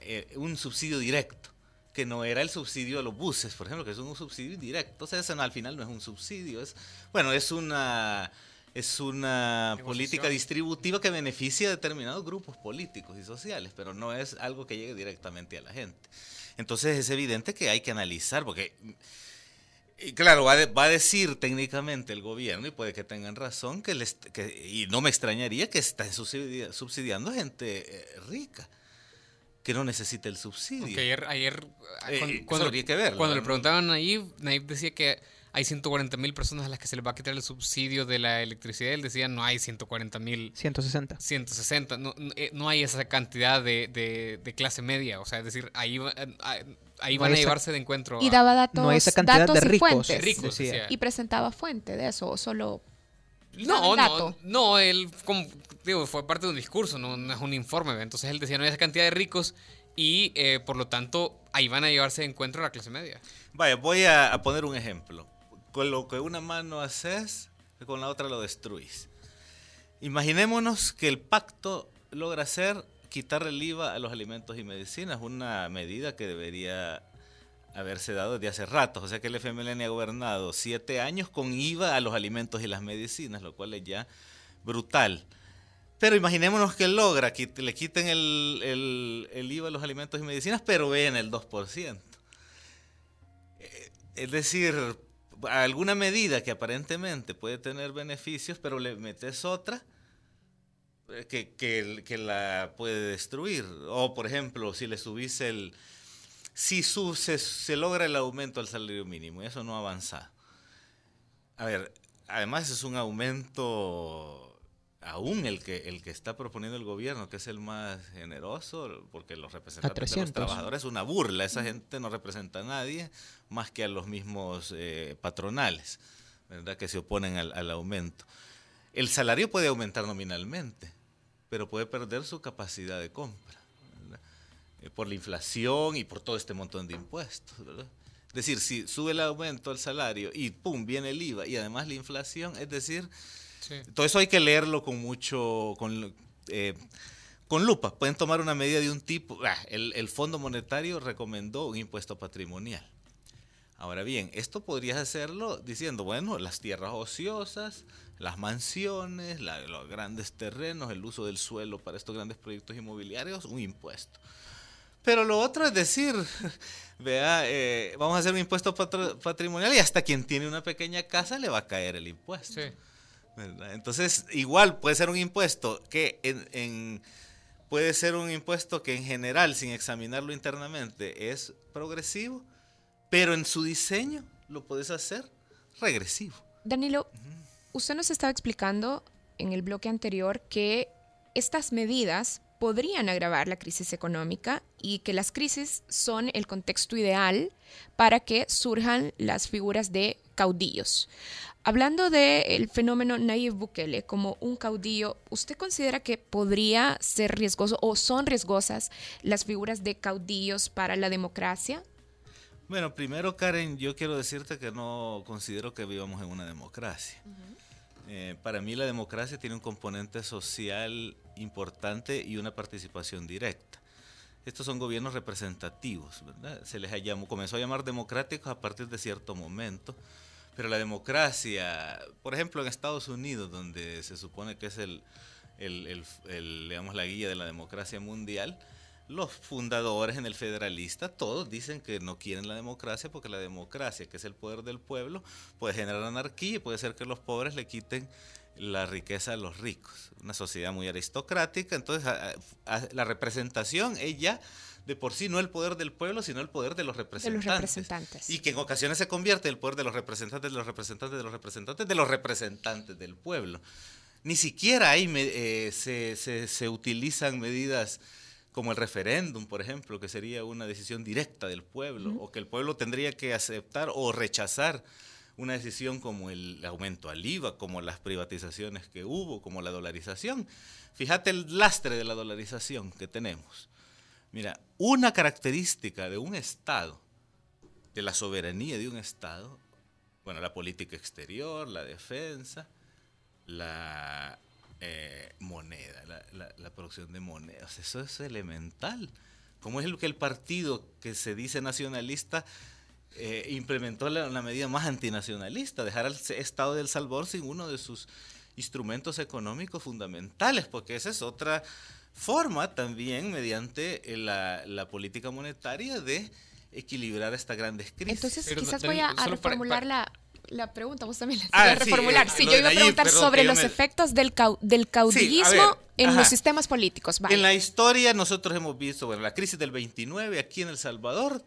eh, un subsidio directo, que no era el subsidio a los buses, por ejemplo, que es un subsidio indirecto. O sea, eso no, al final no es un subsidio, es bueno, es una es una política distributiva que beneficia a determinados grupos políticos y sociales, pero no es algo que llegue directamente a la gente. Entonces es evidente que hay que analizar, porque y claro, va, va, a decir técnicamente el gobierno, y puede que tengan razón, que, les, que y no me extrañaría que estén subsidiando gente eh, rica, que no necesita el subsidio. ayer, ayer eh, cuando, que ver, cuando le preguntaban a Nayib, Nayib decía que hay 140 mil personas a las que se les va a quitar el subsidio de la electricidad. Él decía, no hay 140 mil. 160. 160. No, eh, no hay esa cantidad de, de, de, clase media. O sea, es decir, ahí, ahí van a llevarse de encuentro. Y daba datos, no esa cantidad de ricos. Y, ricos y presentaba fuente de eso, o solo. No, no, no, él como, digo, fue parte de un discurso, no, es un informe. Entonces él decía, no hay esa cantidad de ricos y eh, por lo tanto ahí van a llevarse de encuentro a la clase media. Vaya, voy a, poner un ejemplo. Con lo que una mano haces, con la otra lo destruís. Imaginémonos que el pacto logra ser quitar el IVA a los alimentos y medicinas, una medida que debería haberse dado desde hace rato. O sea que el FMLN ha gobernado siete años con IVA a los alimentos y las medicinas, lo cual es ya brutal. Pero imaginémonos que logra que le quiten el, IVA a los alimentos y medicinas, pero ven el 2%. Eh, es decir, alguna medida que aparentemente puede tener beneficios, pero le metes otra que, que, la puede destruir. O, por ejemplo, si le subís el... Si se, se, logra el aumento al salario mínimo y eso no avanza. A ver, además es un aumento aún el que el que está proponiendo el gobierno, que es el más generoso, porque los representantes de los trabajadores es una burla, esa gente no representa a nadie más que a los mismos eh, patronales, ¿verdad? que se oponen al, al, aumento. El salario puede aumentar nominalmente, pero puede perder su capacidad de compra eh, por la inflación y por todo este montón de impuestos. Es decir, si sube el aumento al salario y pum, viene el IVA y además la inflación, es decir, todo eso hay que leerlo con mucho, con, eh, con lupa. Pueden tomar una medida de un tipo, ah, el, el Fondo Monetario recomendó un impuesto patrimonial. Ahora bien, esto podrías hacerlo diciendo, bueno, las tierras ociosas, las mansiones, los grandes terrenos, el uso del suelo para estos grandes proyectos inmobiliarios, un impuesto. Pero lo otro es decir, [LAUGHS] vea, eh, vamos a hacer un impuesto patrimonial y hasta quien tiene una pequeña casa le va a caer el impuesto. Entonces, igual puede ser un impuesto que en, puede ser un impuesto que en general, sin examinarlo internamente, es progresivo, pero en su diseño lo puedes hacer regresivo. Danilo, usted nos estaba explicando en el bloque anterior que estas medidas podrían agravar la crisis económica y que las crisis son el contexto ideal para que surjan las figuras de caudillos. Hablando del fenómeno Nayib Bukele como un caudillo, ¿usted considera que podría ser riesgoso o son riesgosas las figuras de caudillos para la democracia? Bueno, primero Karen, yo quiero decirte que no considero que vivamos en una democracia. Eh, para mí la democracia tiene un componente social importante y una participación directa. Estos son gobiernos representativos, ¿verdad? Se les llamó, comenzó a llamar democráticos a partir de cierto momento, pero la democracia, por ejemplo en Estados Unidos, donde se supone que es el, el, el, digamos, la guía de la democracia mundial, los fundadores en el federalista, todos dicen que no quieren la democracia porque la democracia, que es el poder del pueblo, puede generar anarquía y puede ser que los pobres le quiten la riqueza a los ricos. Una sociedad muy aristocrática, entonces la representación es ya de por sí no el poder del pueblo, sino el poder de los representantes. De los representantes. Y que en ocasiones se convierte el poder de los representantes, de los representantes, de los representantes, de los representantes del pueblo. Ni siquiera ahí eh, se, se, se utilizan medidas como el referéndum, por ejemplo, que sería una decisión directa del pueblo, o que el pueblo tendría que aceptar o rechazar una decisión como el aumento al IVA, como las privatizaciones que hubo, como la dolarización. Fíjate el lastre de la dolarización que tenemos. Mira, una característica de un Estado, de la soberanía de un Estado, bueno, la política exterior, la defensa, la eh, moneda, la, producción de monedas. Eso es elemental. ¿Cómo es el que el partido que se dice nacionalista eh, implementó la, medida más antinacionalista, dejar al Estado de El Salvador sin uno de sus instrumentos económicos fundamentales? Porque esa es otra forma también mediante la, la política monetaria de equilibrar esta grandes crisis. Entonces, quizás voy a, reformular la, la pregunta, vos también la ah, reformular. Sí, yo iba a preguntar sobre los efectos del, del caudillismo en los sistemas políticos. En la historia nosotros hemos visto, bueno, la crisis del 29 aquí en El Salvador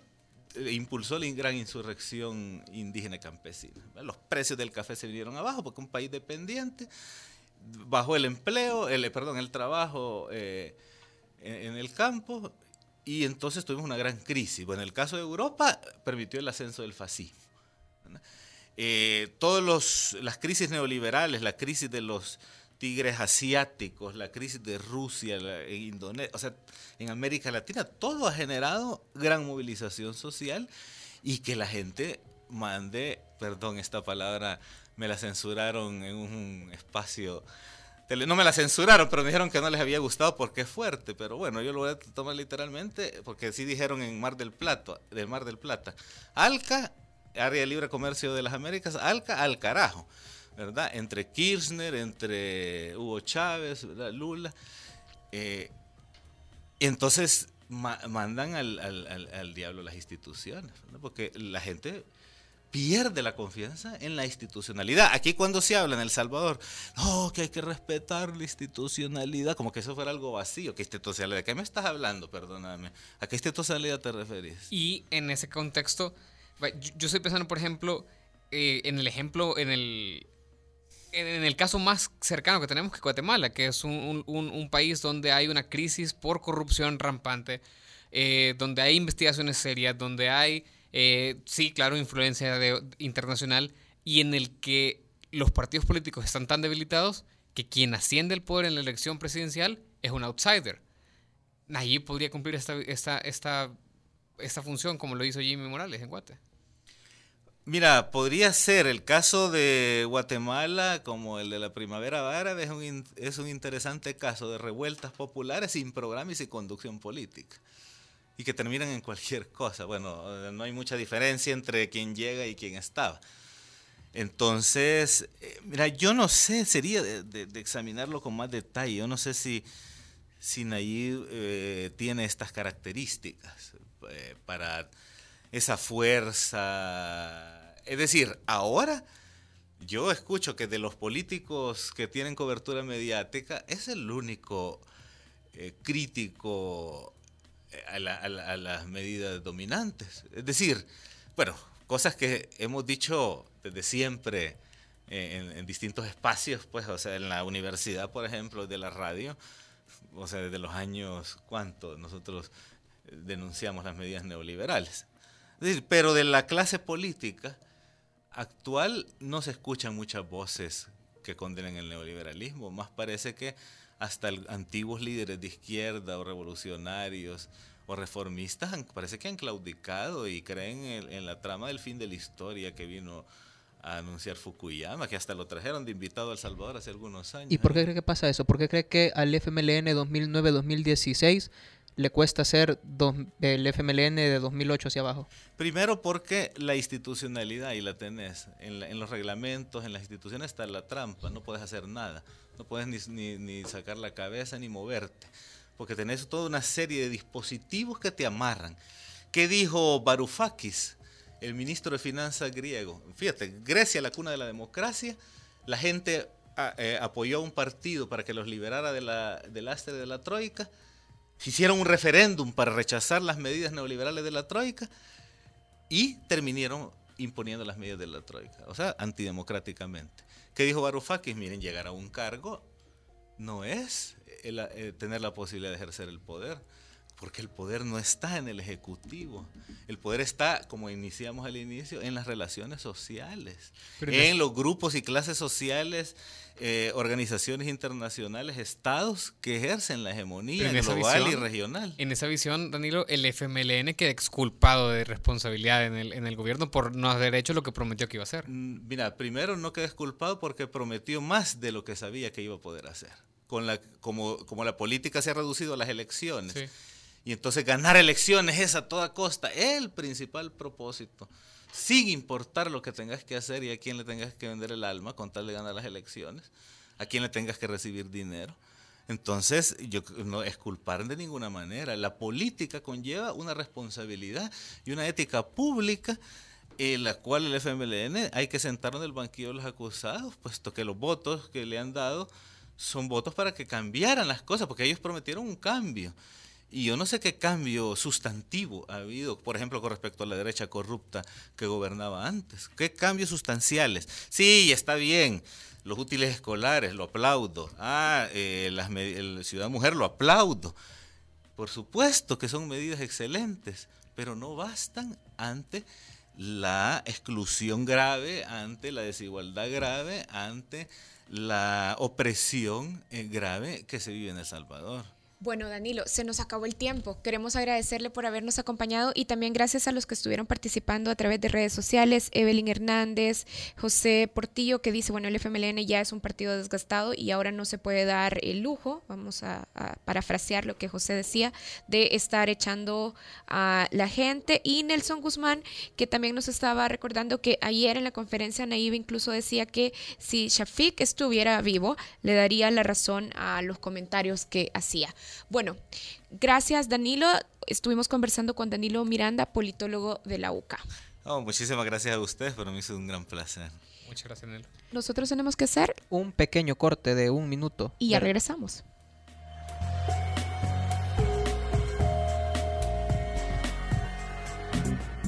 eh, impulsó la gran insurrección indígena campesina. Los precios del café se vinieron abajo porque un país dependiente bajó el empleo, el, perdón, el trabajo eh, en, el campo y entonces tuvimos una gran crisis. Bueno, en el caso de Europa permitió el ascenso del fascismo. Eh, todas las crisis neoliberales, la crisis de los tigres asiáticos, la crisis de Rusia, en Indonesia, o sea, en América Latina, todo ha generado gran movilización social y que la gente mande, perdón, esta palabra me la censuraron en un espacio no me la censuraron, pero me dijeron que no les había gustado porque es fuerte. Pero bueno, yo lo voy a tomar literalmente porque sí dijeron en Mar del Plata, del Mar del Plata. Alca área de libre comercio de las Américas, Alca al carajo, ¿verdad? Entre Kirchner, entre Hugo Chávez, Lula. Eh, entonces mandan al, diablo las instituciones, porque la gente pierde la confianza en la institucionalidad. Aquí cuando se habla en El Salvador, no, que hay que respetar la institucionalidad, como que eso fuera algo vacío. ¿Qué institucionalidad? ¿De qué me estás hablando? Perdóname. ¿A qué institucionalidad te referís? Y en ese contexto, yo estoy pensando, por ejemplo, eh, en el ejemplo, en el, en el caso más cercano que tenemos que Guatemala, que es un, país donde hay una crisis por corrupción rampante, eh, donde hay investigaciones serias, donde hay, eh, sí, claro, influencia internacional, y en el que los partidos políticos están tan debilitados que quien asciende el poder en la elección presidencial es un outsider. Allí podría cumplir esta, esta, esta función como lo hizo Jimmy Morales en Guate. Mira, podría ser el caso de Guatemala como el de la primavera árabe, es un, es un interesante caso de revueltas populares sin programa y sin conducción política. Y que terminan en cualquier cosa. Bueno, no hay mucha diferencia entre quien llega y quien estaba. Entonces, eh, mira, yo no sé, sería de, examinarlo con más detalle. Yo no sé si, si Nayib eh, tiene estas características eh, para esa fuerza. Es decir, ahora yo escucho que de los políticos que tienen cobertura mediática es el único eh, crítico eh, a, las medidas dominantes. Es decir, bueno, cosas que hemos dicho desde siempre eh, en, distintos espacios, pues, o sea, en la universidad, por ejemplo, de la radio, o sea, desde los años, ¿cuánto? Nosotros denunciamos las medidas neoliberales pero de la clase política actual no se escuchan muchas voces que condenen el neoliberalismo. Más parece que hasta antiguos líderes de izquierda o revolucionarios o reformistas parece que han claudicado y creen en, la trama del fin de la historia que vino a anunciar Fukuyama, que hasta lo trajeron de invitado a El Salvador hace algunos años. ¿Y por qué cree que pasa eso? ¿Por qué cree que al FMLN 2009-2016 le cuesta dos, el FMLN de 2008 hacia abajo? Primero porque la institucionalidad, ahí la tenés, en, la- en los reglamentos, en las instituciones está la trampa, no puedes hacer nada, no puedes ni, ni- ni sacar la cabeza ni moverte, porque tenés toda una serie de dispositivos que te amarran. ¿Qué dijo Varoufakis, el ministro de Finanzas griego? Fíjate, Grecia, la cuna de la democracia, la gente a- eh, apoyó a un partido para que los liberara del lastre de la troika, hicieron un referéndum para rechazar las medidas neoliberales de la troika y terminaron imponiendo las medidas de la troika, o sea, antidemocráticamente. ¿Qué dijo Varoufakis? Miren, llegar a un cargo no es eh, tener la posibilidad de ejercer el poder, porque el poder no está en el ejecutivo. El poder está, como iniciamos al inicio, en las relaciones sociales, Pero en los grupos y clases sociales, eh, organizaciones internacionales, estados que ejercen la hegemonía global y regional. En esa visión, Danilo, el FMLN queda exculpado de responsabilidad en el, en el gobierno por no haber hecho lo que prometió que iba a hacer. Mm, Mira, primero no quedé culpado porque prometió más de lo que sabía que iba a poder hacer. Con la, como, como la política se ha reducido a las elecciones. Sí. Y entonces ganar elecciones es a toda costa el principal propósito. Sin importar lo que tengas que hacer y a quién le tengas que vender el alma con tal de ganar las elecciones, a quién le tengas que recibir dinero. Entonces, yo no es culpar de ninguna manera. La política conlleva una responsabilidad y una ética pública en la cual el FMLN hay que sentarlo en el banquillo de los acusados, puesto que los votos que le han dado son votos para que cambiaran las cosas, porque ellos prometieron un cambio. Y yo no sé qué cambio sustantivo ha habido, por ejemplo, con respecto a la derecha corrupta que gobernaba antes. ¿Qué cambios sustanciales? Sí, está bien. Los útiles escolares, lo aplaudo. Ah, eh, el Ciudad Mujer, lo aplaudo. Por supuesto que son medidas excelentes, pero no bastan ante la exclusión grave, ante la desigualdad grave, ante la opresión eh, grave que se vive en El Salvador. Bueno, Danilo, se nos acabó el tiempo. Queremos agradecerle por habernos acompañado y también gracias a los que estuvieron participando a través de redes sociales. Evelyn Hernández, José Portillo, que dice, bueno, el FMLN ya es un partido desgastado y ahora no se puede dar el lujo, vamos a, parafrasear lo que José decía, de estar echando a la gente. Y Nelson Guzmán, que también nos estaba recordando que ayer en la conferencia Naive incluso decía que si Shafik estuviera vivo, le daría la razón a los comentarios que hacía. Bueno, gracias Danilo. Estuvimos conversando con Danilo Miranda, politólogo de la UCA. Oh, muchísimas gracias a ustedes, para mí es un gran placer. Muchas gracias, Nelo. Nosotros tenemos que hacer Un pequeño corte de un minuto. y ya regresamos.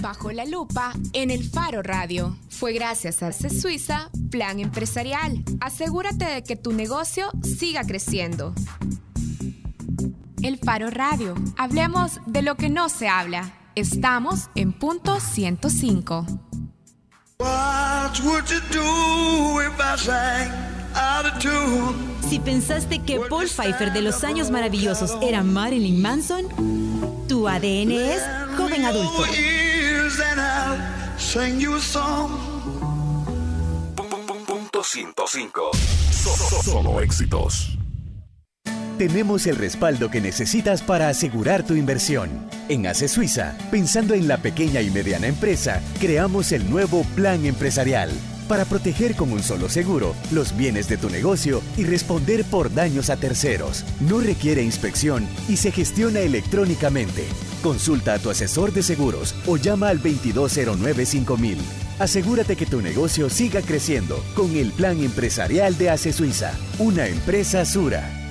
Bajo la lupa en el Faro Radio. Fue gracias a C Suiza Plan Empresarial. Asegúrate de que tu negocio siga creciendo. El Faro Radio. Hablemos de lo que no se habla. Estamos en punto 105. What would you do if I sang out of tune? Si pensaste que Paul Pfeiffer de los años maravillosos era Marilyn Manson, tu ADN es joven adulto. Ears and I'll sing you a song. Punto 105. Solo éxitos. Tenemos el respaldo que necesitas para asegurar tu inversión. En ACE Suiza, pensando en la pequeña y mediana empresa, creamos el nuevo Plan Empresarial para proteger con un solo seguro los bienes de tu negocio y responder por daños a terceros. No requiere inspección y se gestiona electrónicamente. Consulta a tu asesor de seguros o llama al 2209-5000. Asegúrate que tu negocio siga creciendo con el Plan Empresarial de ACE Suiza, una empresa Sura.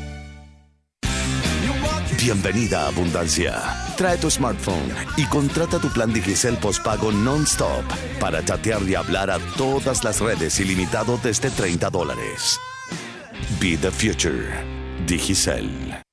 Bienvenida a Abundancia. Trae tu smartphone y contrata tu plan Digicel postpago non-stop para chatear y hablar a todas las redes ilimitado desde 30 dólares. Be the future. Digicel.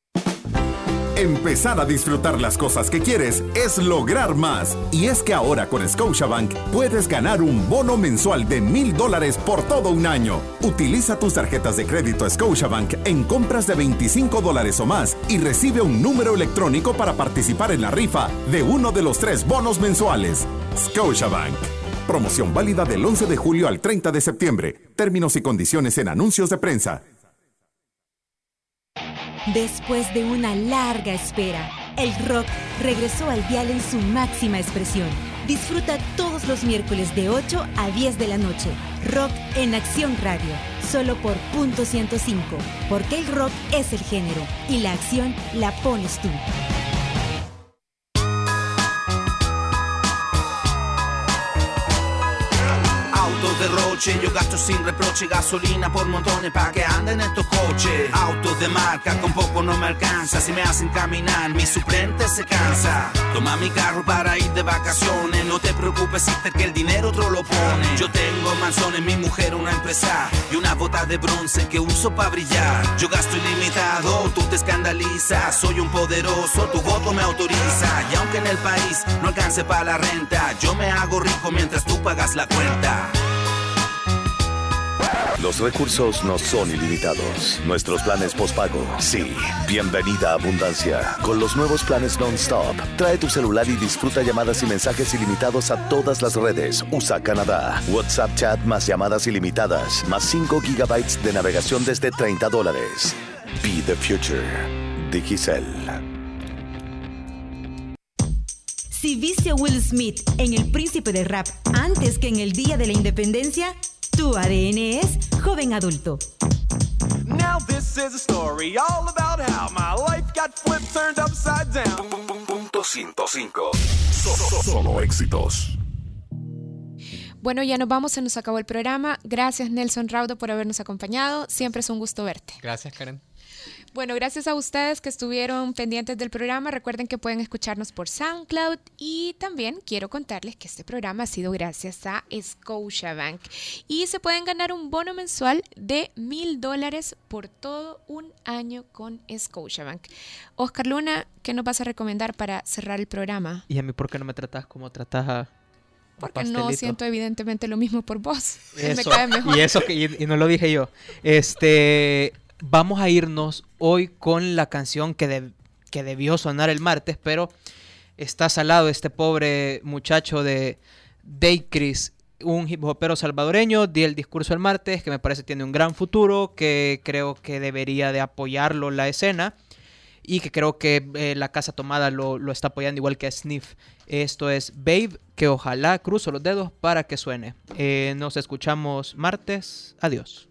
Empezar a disfrutar las cosas que quieres es lograr más. Y es que ahora con Scotiabank puedes ganar un bono mensual de mil dólares por todo un año. Utiliza tus tarjetas de crédito Scotiabank en compras de 25 dólares o más y recibe un número electrónico para participar en la rifa de uno de los tres bonos mensuales. Scotiabank. Promoción válida del 11 de julio al 30 de septiembre. Términos y condiciones en anuncios de prensa. Después de una larga espera, el rock regresó al dial en su máxima expresión. Disfruta todos los miércoles de 8 a 10 de la noche. Rock en Acción Radio, solo por punto 105. Porque el rock es el género y la acción la pones tú. Derroche Yo gasto sin reproche gasolina por montones pa' que anden estos coches. Autos de marca con poco no me alcanza Si me hacen caminar mi suplente se cansa. Toma mi carro para ir de vacaciones No te preocupes sister que el dinero otro lo pone. Yo tengo mansiones, mi mujer una empresa Y una bota de bronce que uso pa' brillar. Yo gasto ilimitado, tú te escandalizas Soy un poderoso, tu voto me autoriza. Y aunque en el país no alcance para la renta Yo me hago rico mientras tú pagas la cuenta Los recursos no son ilimitados. Nuestros planes postpago, sí. Bienvenida a Abundancia. Con los nuevos planes non-stop, trae tu celular y disfruta llamadas y mensajes ilimitados a todas las redes. USA Canadá. WhatsApp chat más llamadas ilimitadas, más 5 gigabytes de navegación desde 30 dólares. Be the future. Digicel. Si viste a Will Smith en El Príncipe del Rap antes que en el Día de la Independencia, tu ADN es joven adulto. Now this is a story all about how my life got flipped, turned upside down. Punto 105. Solo éxitos. Bueno, ya nos vamos, se nos acabó el programa. Gracias Nelson Raudo por habernos acompañado. Siempre es un gusto verte. Gracias, Karen. Bueno, gracias a ustedes que estuvieron pendientes del programa. Recuerden que pueden escucarnos por SoundCloud y también quiero contarles que este programa ha sido gracias a Scotiabank y se pueden ganar un bono mensual de mil dólares por todo un año con Scotiabank. Oscar Luna, ¿qué nos vas a recomendar para cerrar el programa? ¿Y a mí por qué no me tratas como tratas a... Porque no siento evidentemente lo mismo por vos. [LAUGHS] Me cae mejor. Y eso que y, y no lo dije yo. Este, vamos a irnos hoy con la canción que, que debió sonar el martes, pero está salado este pobre muchacho de Chris, un hip hopero salvadoreño, di el discurso el martes, que me parece tiene un gran futuro, que creo que debería de apoyarlo la escena y que creo que eh, la Casa Tomada lo, lo está apoyando igual que Sniff. Esto es Babe, que ojalá cruzo los dedos para que suene. Eh, nos escuchamos martes. Adiós.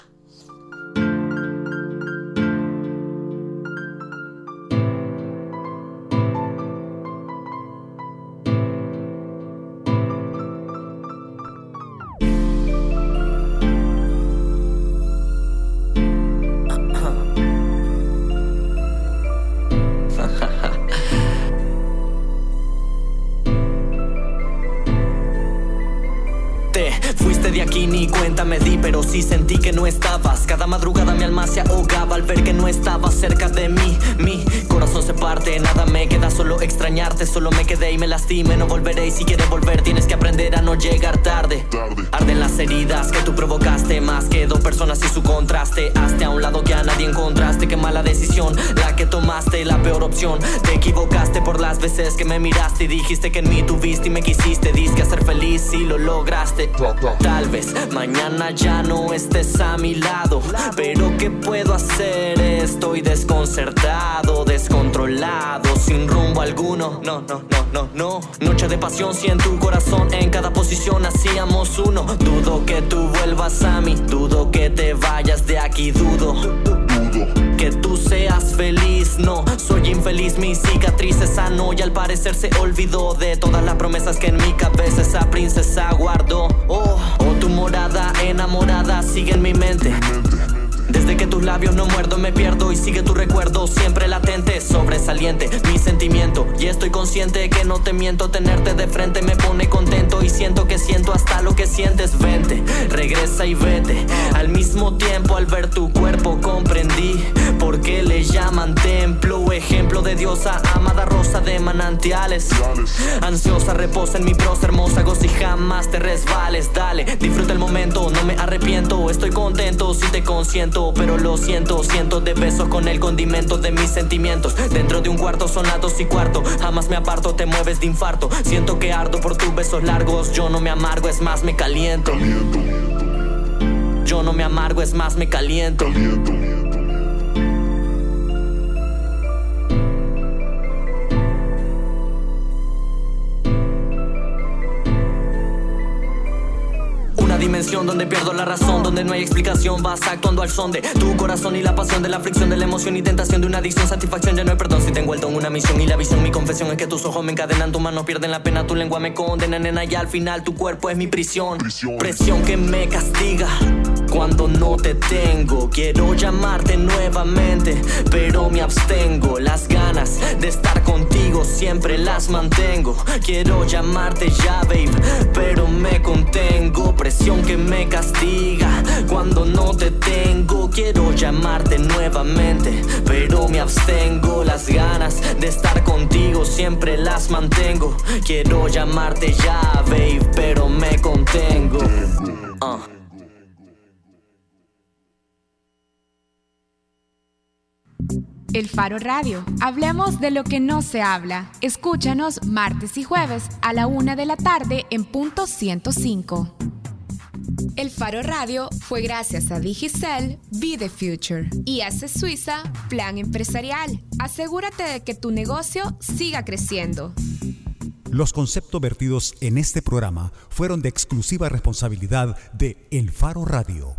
Solo me quedé y me lastimé, no volveré. Si quieres volver, tienes que aprender a no llegar tarde. Heridas que tú provocaste, más que dos personas y su contraste. Hazte a un lado que a nadie encontraste. Qué mala decisión la que tomaste, la peor opción. Te equivocaste por las veces que me miraste y dijiste que en mí tuviste y me quisiste. Diste a ser feliz y lo lograste. Tal vez mañana ya no estés a mi lado, pero ¿qué puedo hacer? Estoy desconcertado, descontrolado, sin rumbo alguno. No, no, no, no, no. Noche de pasión, siento un corazón en cada posición, hacíamos uno. Dudo que tú vuelvas a mí, dudo que te vayas de aquí, dudo. Que tú seas feliz, no, soy infeliz, mi cicatriz es sano y al parecer se olvidó de todas las promesas que en mi cabeza esa princesa guardó. Oh, oh, tu morada enamorada sigue en mi mente. Desde que tus labios no muerdo me pierdo y sigue tu recuerdo siempre latente, sobresaliente mi sentimiento y estoy consciente que no te miento, tenerte de frente me pone contento y siento que siento hasta lo que vente, regresa y vete. Al mismo tiempo al ver tu cuerpo comprendí por qué le llaman templo, ejemplo de diosa, amada rosa de manantiales. Ansiosa reposa en mi prosa hermosa, goza y jamás te resbales. Dale, disfruta el momento, no me arrepiento. Estoy contento si te consiento, pero lo siento. Cientos de besos con el condimento de mis sentimientos. Dentro de un cuarto sonados y cuarto, jamás me aparto, te mueves de infarto. Siento que ardo por tus besos largos, yo no me amargo, es más me caliento. Yo no me amargo, es más me caliento. Dimensión donde pierdo la razón, donde no hay explicación, vas actuando al son de tu corazón y la pasión de la fricción de la emoción y tentación de una adicción, satisfacción, ya no hay perdón. Si tengo el don, una misión y la visión, mi confesión es que tus ojos me encadenan, tus manos pierden la pena, tu lengua me condena, nena, y al final tu cuerpo es mi prisión, presión que me castiga cuando no te tengo. Quiero llamarte nuevamente, pero me abstengo. Las ganas de estar contigo siempre las mantengo. Quiero llamarte ya, babe, pero me contengo. Presión que me castiga cuando no te tengo. Quiero llamarte nuevamente, pero me abstengo. Las ganas de estar contigo siempre las mantengo. Quiero llamarte ya, babe, pero me contengo. Uh. El Faro Radio. Hablemos de lo que no se habla. Escúchanos martes y jueves a la una de la tarde en punto 105. El Faro Radio fue gracias a Digicel Be the Future y hace Suiza Plan Empresarial. Asegúrate de que tu negocio siga creciendo. Los conceptos vertidos en este programa fueron de exclusiva responsabilidad de El Faro Radio.